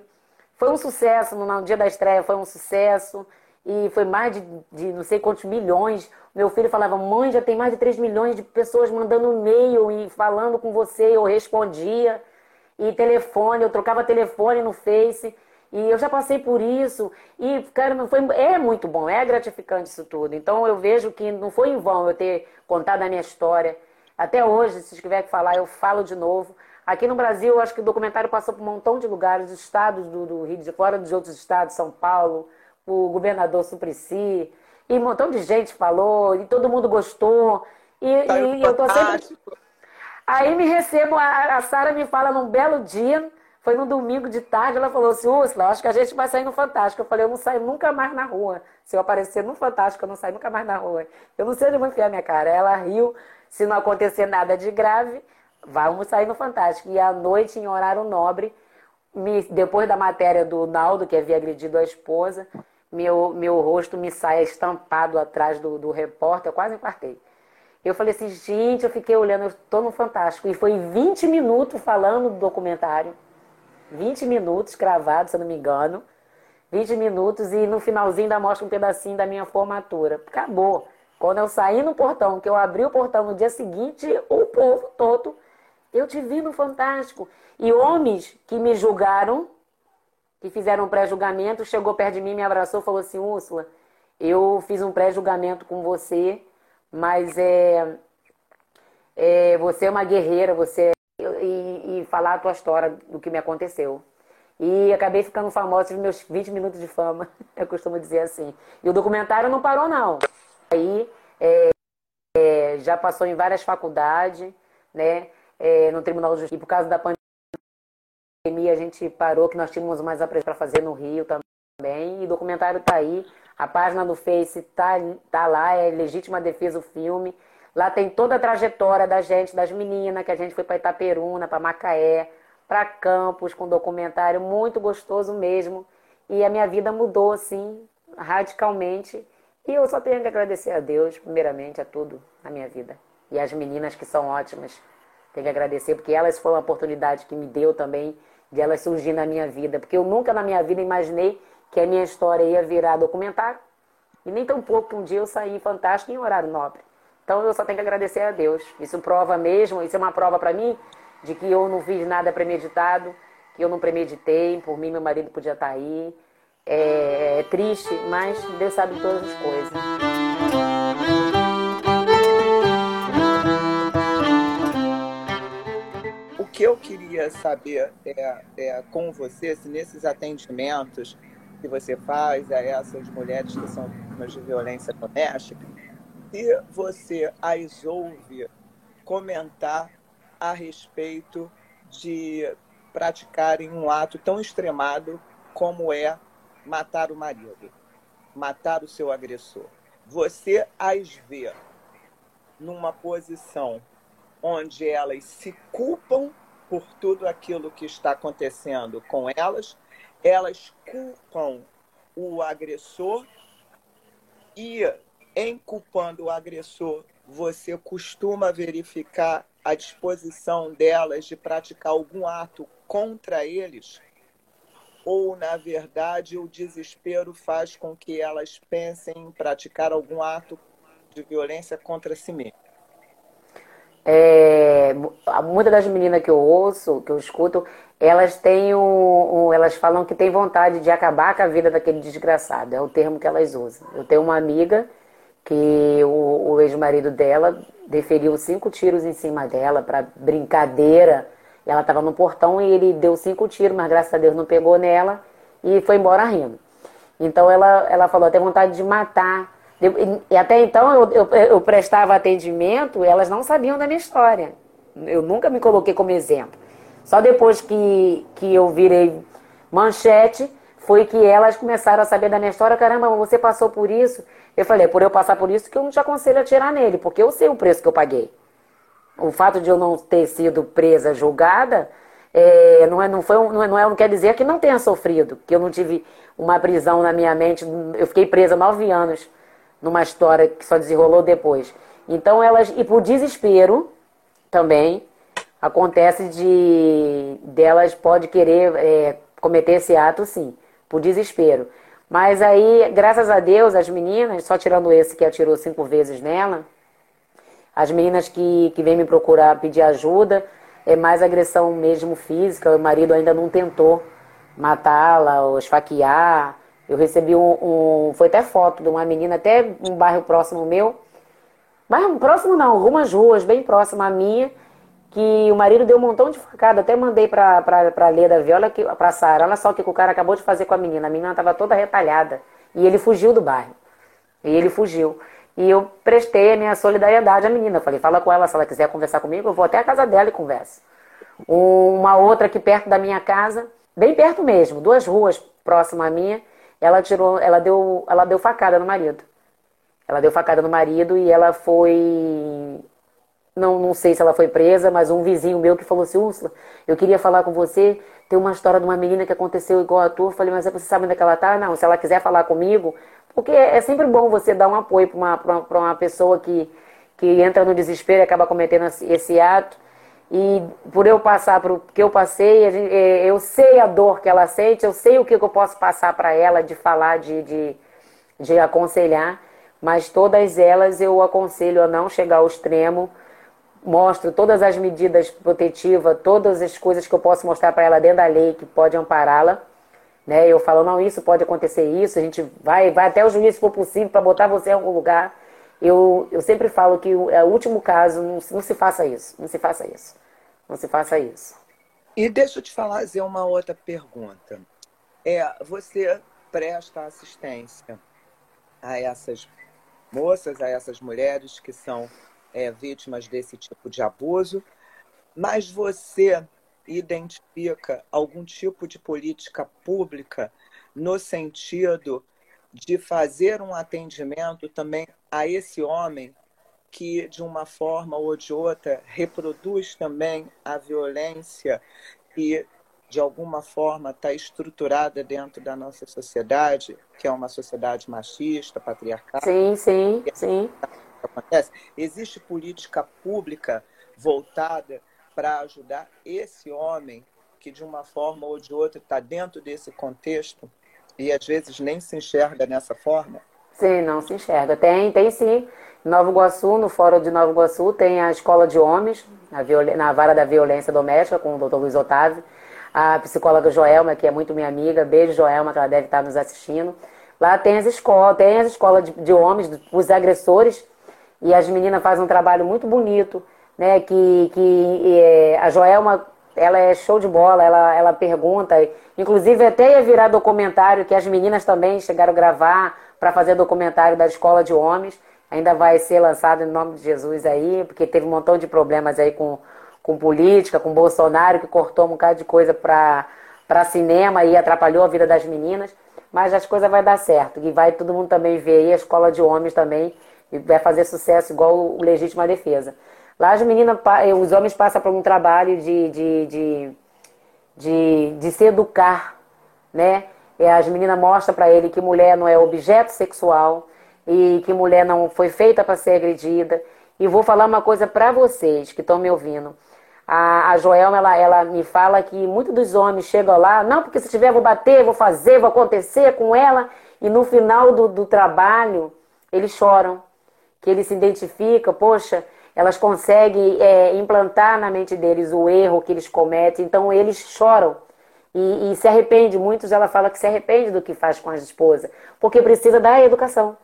foi um sucesso, no dia da estreia foi um sucesso. E foi mais de, de não sei quantos milhões. Meu filho falava, mãe, já tem mais de 3 milhões de pessoas mandando e-mail e falando com você. Eu respondia. E telefone, eu trocava telefone no Face. E eu já passei por isso. E, cara, não foi, é muito bom, é gratificante isso tudo. Então eu vejo que não foi em vão eu ter contado a minha história. Até hoje, se tiver que falar, eu falo de novo. Aqui no Brasil, eu acho que o documentário passou por um montão de lugares, estados do, do Rio de fora dos outros estados, São Paulo, o governador Suplicy, e um montão de gente falou, e todo mundo gostou. E, e eu tô sempre. Aí me recebo, a, a Sara me fala num belo dia, foi no domingo de tarde, ela falou assim, Úrsula, acho que a gente vai sair no Fantástico. Eu falei, eu não saio nunca mais na rua. Se eu aparecer no Fantástico, eu não saio nunca mais na rua. Eu não sei onde vou enfiar minha cara. Ela riu, se não acontecer nada de grave, Vamos sair no Fantástico. E à noite, em horário nobre, me, depois da matéria do Naldo, que havia agredido a esposa, meu, meu rosto me sai estampado atrás do, do repórter, eu quase infartei. Eu falei assim, gente, eu fiquei olhando, eu estou no Fantástico. E foi 20 minutos falando do documentário. 20 minutos gravado, se eu não me engano. 20 minutos e no finalzinho ainda mostra um pedacinho da minha formatura. Acabou. Quando eu saí no portão, que eu abri o portão no dia seguinte, o povo todo eu te vi no Fantástico. E homens que me julgaram, que fizeram um pré-julgamento, chegou perto de mim, me abraçou falou assim: Úrsula, eu fiz um pré-julgamento com você, mas é, é, você é uma guerreira, você e, e falar a tua história do que me aconteceu. E acabei ficando famosa, tive meus 20 minutos de fama, eu costumo dizer assim. E o documentário não parou, não. Aí é, é, já passou em várias faculdades, né? É, no Tribunal de Justiça. E por causa da pandemia, a gente parou, que nós tínhamos mais para fazer no Rio também. E o documentário está aí. A página do Face está tá lá, é Legítima Defesa o Filme. Lá tem toda a trajetória da gente, das meninas, que a gente foi para Itaperuna, para Macaé, para Campos com documentário muito gostoso mesmo. E a minha vida mudou assim radicalmente. E eu só tenho que agradecer a Deus, primeiramente, a tudo na minha vida. E as meninas que são ótimas, tenho que agradecer, porque elas foram a oportunidade que me deu também de elas surgir na minha vida. Porque eu nunca na minha vida imaginei que a minha história ia virar documentário. E nem tão pouco que um dia eu saí Fantástico em horário nobre. Então eu só tenho que agradecer a Deus. Isso prova mesmo, isso é uma prova para mim de que eu não fiz nada premeditado, que eu não premeditei, por mim meu marido podia estar tá aí. É, é triste, mas Deus sabe todas as coisas. Que eu queria saber é, é com você, se nesses atendimentos que você faz a essas mulheres que são vítimas de violência doméstica, se você as ouve comentar a respeito de praticarem um ato tão extremado como é matar o marido, matar o seu agressor. Você as vê numa posição onde elas se culpam por tudo aquilo que está acontecendo com elas, elas culpam o agressor e, em culpando o agressor, você costuma verificar a disposição delas de praticar algum ato contra eles? Ou, na verdade, o desespero faz com que elas pensem em praticar algum ato de violência contra si mesmas? É, muitas das meninas que eu ouço, que eu escuto, elas têm um, um, elas falam que têm vontade de acabar com a vida daquele desgraçado. É o termo que elas usam. Eu tenho uma amiga que o, o ex-marido dela deferiu cinco tiros em cima dela para brincadeira. Ela estava no portão e ele deu cinco tiros, mas graças a Deus não pegou nela e foi embora rindo. Então ela, ela falou até vontade de matar. E até então eu, eu, eu prestava atendimento elas não sabiam da minha história. Eu nunca me coloquei como exemplo. Só depois que, que eu virei manchete foi que elas começaram a saber da minha história. Caramba, você passou por isso. Eu falei, é por eu passar por isso que eu não te aconselho a tirar nele, porque eu sei o preço que eu paguei. O fato de eu não ter sido presa, julgada, é, não, é, não, foi, não, é, não, é, não quer dizer que não tenha sofrido, que eu não tive uma prisão na minha mente. Eu fiquei presa nove anos numa história que só desenrolou depois. Então elas, e por desespero também, acontece de delas pode querer é, cometer esse ato sim, por desespero. Mas aí, graças a Deus, as meninas, só tirando esse que atirou cinco vezes nela, as meninas que, que vêm me procurar pedir ajuda, é mais agressão mesmo física. O marido ainda não tentou matá-la ou esfaquear. Eu recebi um, um, Foi até foto de uma menina, até um bairro próximo meu. Bairro próximo não, algumas ruas bem próximo à minha que o marido deu um montão de facada, até mandei pra, pra, pra Leda Viola, que, pra Sara, olha só o que o cara acabou de fazer com a menina, a menina estava toda retalhada, e ele fugiu do bairro, e ele fugiu. E eu prestei a minha solidariedade à menina, falei, fala com ela, se ela quiser conversar comigo, eu vou até a casa dela e converso. Uma outra aqui perto da minha casa, bem perto mesmo, duas ruas próximas à minha, ela tirou, ela deu, ela deu facada no marido. Ela deu facada no marido e ela foi não, não sei se ela foi presa, mas um vizinho meu que falou assim, Úrsula, eu queria falar com você, tem uma história de uma menina que aconteceu igual a tua. Eu falei, mas você sabe onde é que ela tá? Não, se ela quiser falar comigo, porque é sempre bom você dar um apoio para uma, uma, uma pessoa que, que entra no desespero e acaba cometendo esse ato. E por eu passar por que eu passei, é, eu sei a dor que ela sente, eu sei o que eu posso passar para ela de falar, de, de, de aconselhar, mas todas elas eu aconselho a não chegar ao extremo, mostro todas as medidas protetivas, todas as coisas que eu posso mostrar para ela dentro da lei que pode ampará-la. Né? Eu falo, não, isso pode acontecer isso, a gente vai, vai até o juiz se for possível para botar você em algum lugar. Eu, eu sempre falo que é o último caso, não, não se faça isso, não se faça isso, não se faça isso. E deixa eu te fazer uma outra pergunta. É, você presta assistência a essas moças, a essas mulheres que são é, vítimas desse tipo de abuso, mas você identifica algum tipo de política pública no sentido de fazer um atendimento também a esse homem que, de uma forma ou de outra, reproduz também a violência que de alguma forma está estruturada dentro da nossa sociedade, que é uma sociedade machista, patriarcal. Sim, sim, sim. Acontece. Existe política pública voltada para ajudar esse homem que de uma forma ou de outra está dentro desse contexto e às vezes nem se enxerga dessa forma? Sim, não se enxerga. Tem, tem sim. Nova Iguaçu, no Fórum de Nova Iguaçu, tem a Escola de Homens, na, na vara da violência doméstica, com o doutor Luiz Otávio a psicóloga Joelma, que é muito minha amiga, beijo Joelma, que ela deve estar nos assistindo. Lá tem as escolas, tem as escolas de, de homens, os agressores, e as meninas fazem um trabalho muito bonito, né? Que, que é, a Joelma, ela é show de bola, ela, ela pergunta, inclusive até ia virar documentário, que as meninas também chegaram a gravar para fazer documentário da escola de homens. Ainda vai ser lançado em nome de Jesus aí, porque teve um montão de problemas aí com com política, com Bolsonaro, que cortou um bocado de coisa para cinema e atrapalhou a vida das meninas. Mas as coisas vai dar certo. E vai todo mundo também ver aí a escola de homens também. E vai fazer sucesso igual o Legítima Defesa. Lá as meninas, os homens passam por um trabalho de, de, de, de, de se educar, né? E as meninas mostram para ele que mulher não é objeto sexual e que mulher não foi feita para ser agredida. E vou falar uma coisa para vocês que estão me ouvindo. A, a Joelma, ela, ela me fala que muitos dos homens chegam lá, não, porque se tiver, vou bater, vou fazer, vou acontecer com ela. E no final do, do trabalho, eles choram. Que eles se identificam, poxa, elas conseguem é, implantar na mente deles o erro que eles cometem, então eles choram. E, e, se arrepende, muitos ela fala que se arrepende do que faz com a esposa, porque precisa da educação.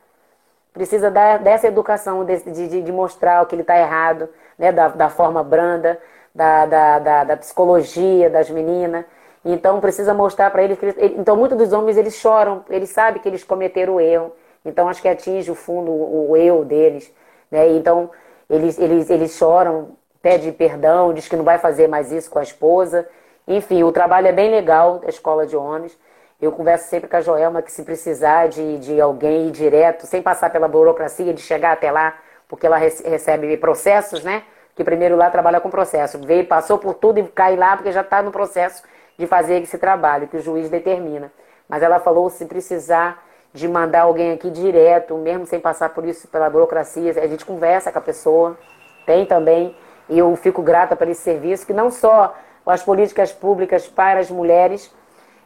Precisa dar, dessa educação, de, de, de mostrar o que ele está errado, né, da, da forma branda, da, da, da, da psicologia das meninas. Então precisa mostrar para eles que eles, então muitos dos homens eles choram, eles sabem que eles cometeram o erro. Então acho que atinge o fundo o, o eu deles, né? Então eles, eles, eles choram, pede perdão, diz que não vai fazer mais isso com a esposa. Enfim, o trabalho é bem legal da escola de homens. Eu converso sempre com a Joelma que se precisar de, de alguém ir direto, sem passar pela burocracia de chegar até lá, porque ela recebe processos, né? que primeiro lá trabalha com processo. Veio, passou por tudo e cai lá porque já está no processo de fazer esse trabalho que o juiz determina. Mas ela falou se precisar de mandar alguém aqui direto, mesmo sem passar por isso, pela burocracia, a gente conversa com a pessoa, tem também, e eu fico grata por esse serviço, que não só as políticas públicas para as mulheres,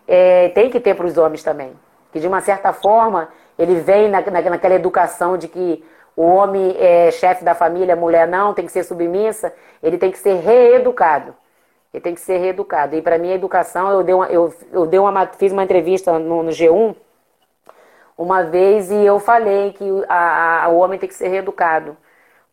é, tem que ter para os homens também. Que de uma certa forma ele vem na, na, naquela educação de que o homem é chefe da família, a mulher não, tem que ser submissa, ele tem que ser reeducado. Ele tem que ser reeducado. E para mim a educação, eu, dei uma, eu, eu dei uma, fiz uma entrevista no, no G1 uma vez e eu falei que a, a, o homem tem que ser reeducado.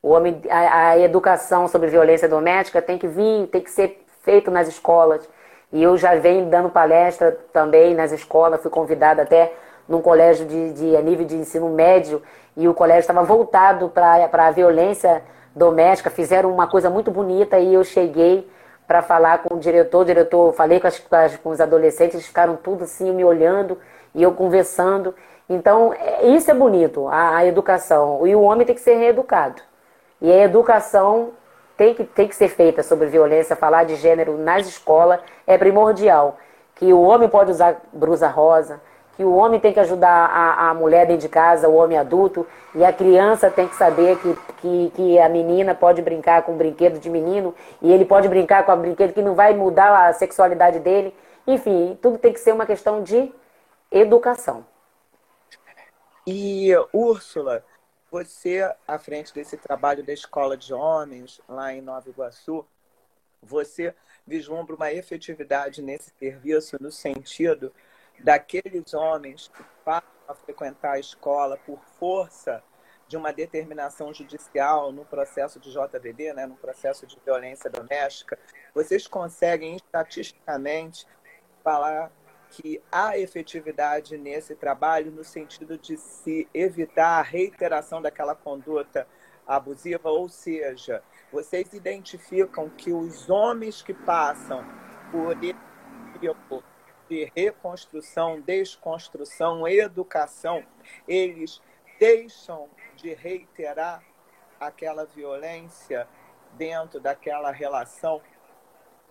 O homem, a, a, educação sobre violência doméstica tem que vir, tem que ser feito nas escolas. E eu já venho dando palestra também nas escolas, fui convidada até num colégio de, de a nível de ensino médio e o colégio estava voltado para a violência doméstica, fizeram uma coisa muito bonita e eu cheguei para falar com o diretor, o diretor, falei com, as, com os adolescentes, eles ficaram tudo assim me olhando e eu conversando. Então, é, isso é bonito, a, a, educação. E o homem tem que ser reeducado. E a educação tem que, tem que ser feita sobre violência, falar de gênero nas escolas é primordial. Que o homem pode usar blusa rosa, que o homem tem que ajudar a, a mulher dentro de casa, o homem adulto, e a criança tem que saber que, que, que a menina pode brincar com um brinquedo de menino, e ele pode brincar com um brinquedo que não vai mudar a sexualidade dele. Enfim, tudo tem que ser uma questão de educação. E, Úrsula, você, à frente desse trabalho da Escola de Homens, lá em Nova Iguaçu, você vislumbra uma efetividade nesse serviço no sentido daqueles homens que passam a frequentar a escola por força de uma determinação judicial no processo de JVD, né, no processo de violência doméstica, vocês conseguem estatisticamente falar que há efetividade nesse trabalho no sentido de se evitar a reiteração daquela conduta abusiva, ou seja, vocês identificam que os homens que passam por esse tipo de reconstrução, desconstrução, educação, eles deixam de reiterar aquela violência dentro daquela relação?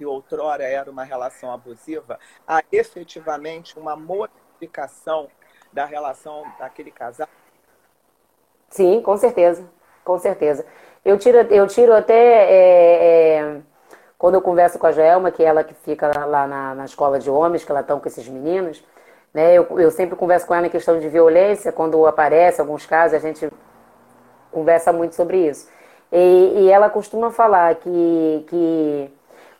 Que outrora era uma relação abusiva, há efetivamente uma modificação da relação daquele casal? Sim, com certeza, com certeza. Eu tiro, eu tiro até é, é, quando eu converso com a Joelma, que é ela que fica lá na, na escola de homens, que ela estão com esses meninos, né? Eu, eu sempre converso com ela em questão de violência, quando aparece alguns casos, a gente conversa muito sobre isso. E, e ela costuma falar que, que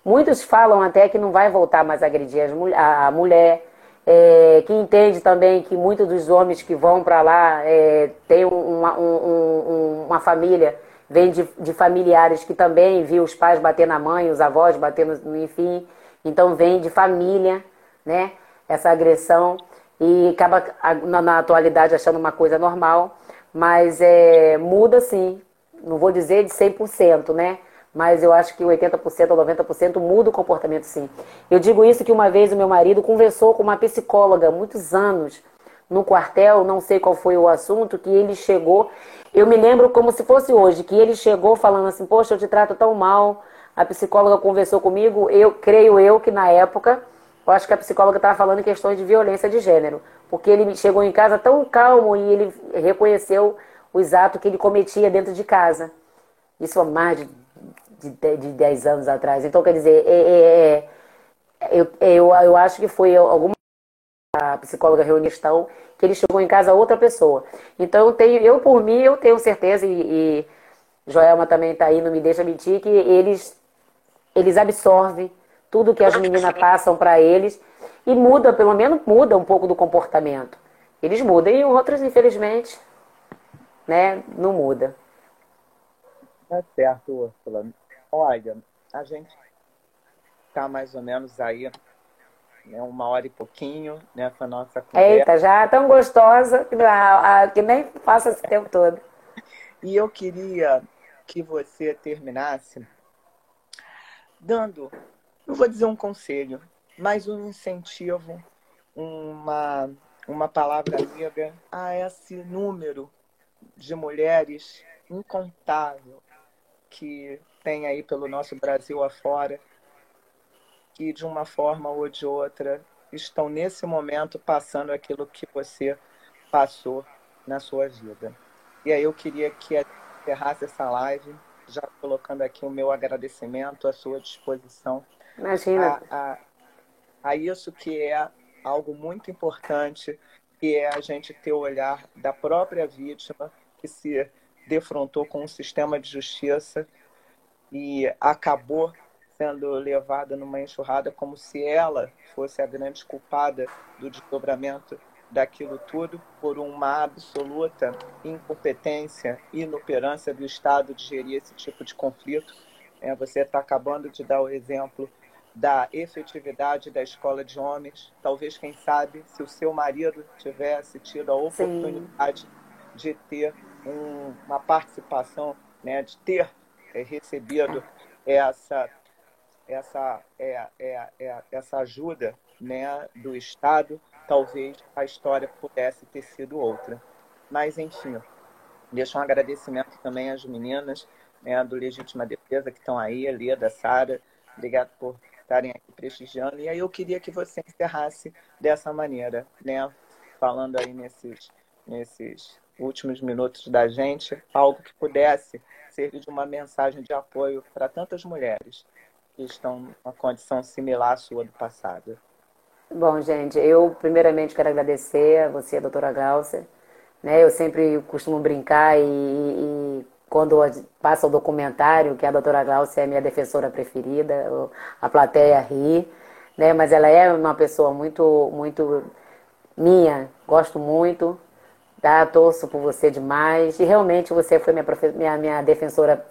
muitos falam até que não vai voltar mais a agredir a, a mulher, é, que entende também que muitos dos homens que vão para lá é, têm uma, um, um, uma família, vem de, de, familiares que também viu os pais bater na mãe, os avós bater no, enfim, então vem de família, né? essa agressão e acaba na, na atualidade achando uma coisa normal, mas é, muda sim. Não vou dizer de 100%, né? Mas eu acho que 80% ou 90% muda o comportamento sim. Eu digo isso que uma vez o meu marido conversou com uma psicóloga, muitos anos, no quartel, não sei qual foi o assunto, que ele chegou. Eu me lembro como se fosse hoje, que ele chegou falando assim: Poxa, eu te trato tão mal. A psicóloga conversou comigo. Eu creio eu que na época eu acho que a psicóloga estava falando em questões de violência de gênero, porque ele chegou em casa tão calmo e ele reconheceu os atos que ele cometia dentro de casa. Isso há mais de, de, de 10 anos atrás. Então, quer dizer, é, é, é, eu, eu, eu acho que foi alguma a psicóloga reunião que ele chegou em casa outra pessoa. Então, eu, tenho, eu por mim, eu tenho certeza, e, e Joelma também está aí, não me deixa mentir, que eles, eles absorvem tudo que as meninas passam para eles e muda, pelo menos muda um pouco do comportamento. Eles mudam e outros, infelizmente, né, não muda. Tá certo, Úrsula. Olha, a gente tá mais ou menos aí, né, uma hora e pouquinho nessa nossa conversa. Eita, já tão gostosa que, que nem passa esse tempo todo. E eu queria que você terminasse dando não vou dizer um conselho, mas um incentivo, uma, uma palavra amiga a esse número de mulheres incontável que tem aí pelo nosso Brasil afora, que de uma forma ou de outra estão nesse momento passando aquilo que você passou na sua vida. E aí eu queria que encerrasse essa live, já colocando aqui o meu agradecimento à sua disposição Imagina. A, a, a isso que é algo muito importante, que é a gente ter o olhar da própria vítima que se defrontou com um sistema de justiça e acabou sendo levada numa enxurrada como se ela fosse a grande culpada do desdobramento daquilo tudo por uma absoluta incompetência e inoperância do Estado de gerir esse tipo de conflito. É, você está acabando de dar o exemplo da efetividade da escola de homens. Talvez, quem sabe, se o seu marido tivesse tido a oportunidade Sim. de ter um, uma participação, né, de ter é, recebido essa essa é, é, é, essa ajuda né, do Estado, talvez a história pudesse ter sido outra. Mas, enfim, deixo um agradecimento também às meninas né, do Legítima Defesa que estão aí, a Leda, Sara. Obrigado por estarem aqui prestigiando. E aí eu queria que você encerrasse dessa maneira, né? Falando aí nesses, nesses últimos minutos da gente, algo que pudesse servir de uma mensagem de apoio para tantas mulheres que estão numa condição similar à sua do passado. Bom, gente, eu primeiramente quero agradecer a você, a doutora Glaucia. Né, eu sempre costumo brincar e, e quando passa o documentário, que a doutora Glaucia é minha defensora preferida, a plateia ri, né? Mas ela é uma pessoa muito, muito minha, gosto muito, tá? Torço por você demais. E realmente você foi minha, minha, minha defensora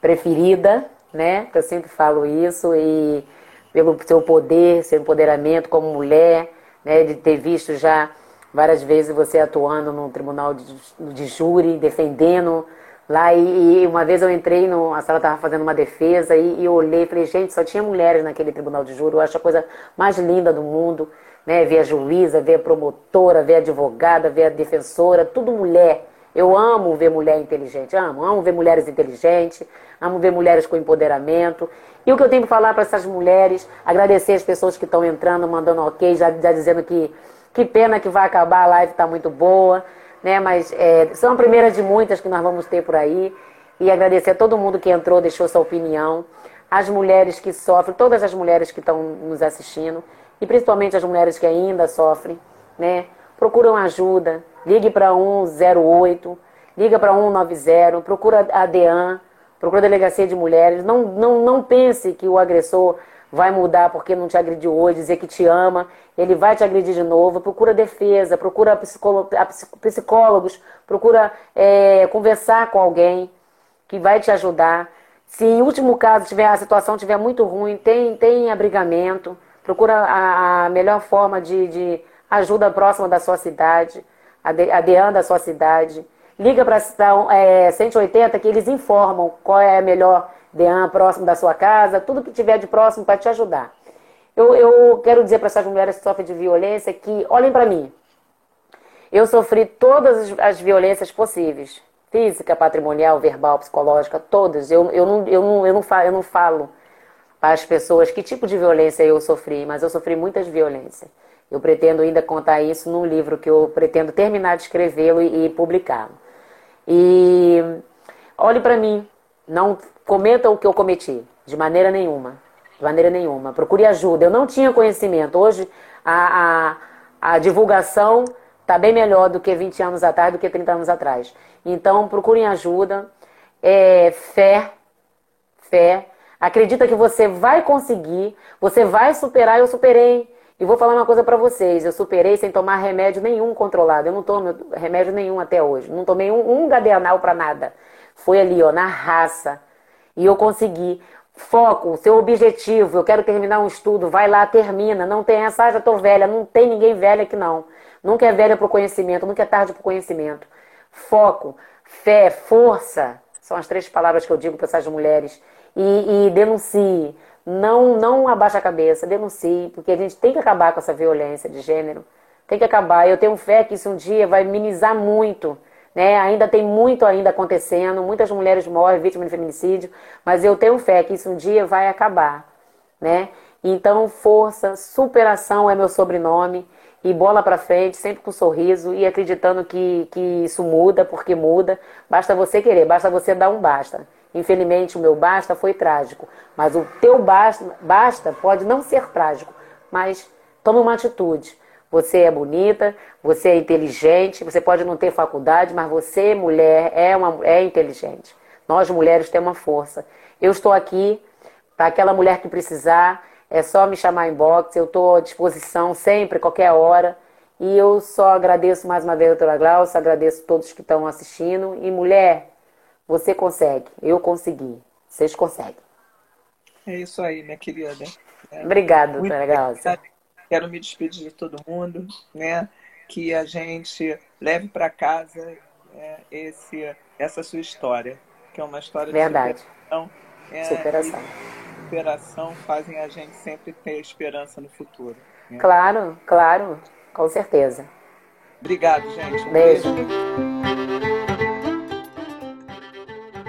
preferida, né? Eu sempre falo isso e pelo seu poder, seu empoderamento como mulher, né? De ter visto já várias vezes você atuando no tribunal de, de júri, defendendo lá e, e, uma vez eu entrei, no, a sala estava fazendo uma defesa e, e olhei e falei, gente, só tinha mulheres naquele tribunal de júri, eu acho a coisa mais linda do mundo, né? Ver a juíza, ver a promotora, ver a advogada, ver a defensora, tudo mulher. Eu amo ver mulher inteligente, amo, amo ver mulheres inteligentes, amo ver mulheres com empoderamento. E o que eu tenho para falar para essas mulheres, agradecer as pessoas que estão entrando, mandando ok, já, já dizendo que que pena que vai acabar, a live está muito boa, né? Mas é, são a primeira de muitas que nós vamos ter por aí. E agradecer a todo mundo que entrou, deixou sua opinião, as mulheres que sofrem, todas as mulheres que estão nos assistindo, e principalmente as mulheres que ainda sofrem, né? Procuram ajuda, ligue para 108, liga para 190, procura a DEAN, procura a Delegacia de Mulheres. Não, não, não pense que o agressor vai mudar porque não te agrediu hoje, dizer que te ama, ele vai te agredir de novo. Procura defesa, procura psicólogos, procura é, conversar com alguém que vai te ajudar. Se em último caso tiver a situação tiver muito ruim, tem, tem abrigamento, procura a, a melhor forma de, de, ajuda próxima da sua cidade, a, de, a DEAN da sua cidade. Liga para a é, 180 que eles informam qual é a melhor DEAN próximo da sua casa, tudo que tiver de próximo para te ajudar. Eu, eu quero dizer para essas mulheres que sofrem de violência que olhem para mim. Eu sofri todas as violências possíveis física, patrimonial, verbal, psicológica, todas. Eu, eu, não, eu, não, eu, não falo, eu não falo para as pessoas que tipo de violência eu sofri, mas eu sofri muitas violências. Eu pretendo ainda contar isso num livro que eu pretendo terminar de escrevê-lo e, publicá-lo. E olhe para mim, não cometa o que eu cometi, de maneira nenhuma. De maneira nenhuma. Procure ajuda. Eu não tinha conhecimento. Hoje a, a, a divulgação está bem melhor do que 20 anos atrás, do que 30 anos atrás. Então, procurem ajuda. É, fé. Fé. Acredita que você vai conseguir, você vai superar. Eu superei. E vou falar uma coisa para vocês: eu superei sem tomar remédio nenhum controlado. Eu não tomo remédio nenhum até hoje. Não tomei um, um gadenal para nada. Foi ali, ó, na raça. E eu consegui. Foco, seu objetivo. Eu quero terminar um estudo. Vai lá, termina. Não tem essa, ah, já tô velha. Não tem ninguém velha aqui não. Nunca é velha para o conhecimento, nunca é tarde para o conhecimento. Foco, fé, força. São as três palavras que eu digo para essas mulheres. E, e denuncie. Não, não abaixa a cabeça, denuncie, porque a gente tem que acabar com essa violência de gênero. Tem que acabar. Eu tenho fé que isso um dia vai minimizar muito. Né? Ainda tem muito ainda acontecendo, muitas mulheres morrem vítimas de feminicídio, mas eu tenho fé que isso um dia vai acabar, né? Então, força, superação é meu sobrenome e bola para frente, sempre com um sorriso e acreditando que, que isso muda, porque muda. Basta você querer, basta você dar um basta. Infelizmente, o meu basta foi trágico, mas o teu basta, basta pode não ser trágico, mas tome uma atitude. Você é bonita, você é inteligente, você pode não ter faculdade, mas você, mulher, é, uma, é inteligente. Nós, mulheres, temos uma força. Eu estou aqui para aquela mulher que precisar, é só me chamar em box, eu estou à disposição sempre, qualquer hora. E eu só agradeço mais uma vez a doutora Glaucia, agradeço a todos que estão assistindo. E mulher, você consegue, eu consegui, vocês conseguem. É isso aí, minha querida. É, Obrigada, doutora Glaucia. Quero me despedir de todo mundo, né? Que a gente leve para casa é, esse, essa sua história, que é uma história Verdade. de superação. É, superação superação fazem a gente sempre ter esperança no futuro. Né? Claro, claro, com certeza. Obrigado, gente. Um beijo. beijo.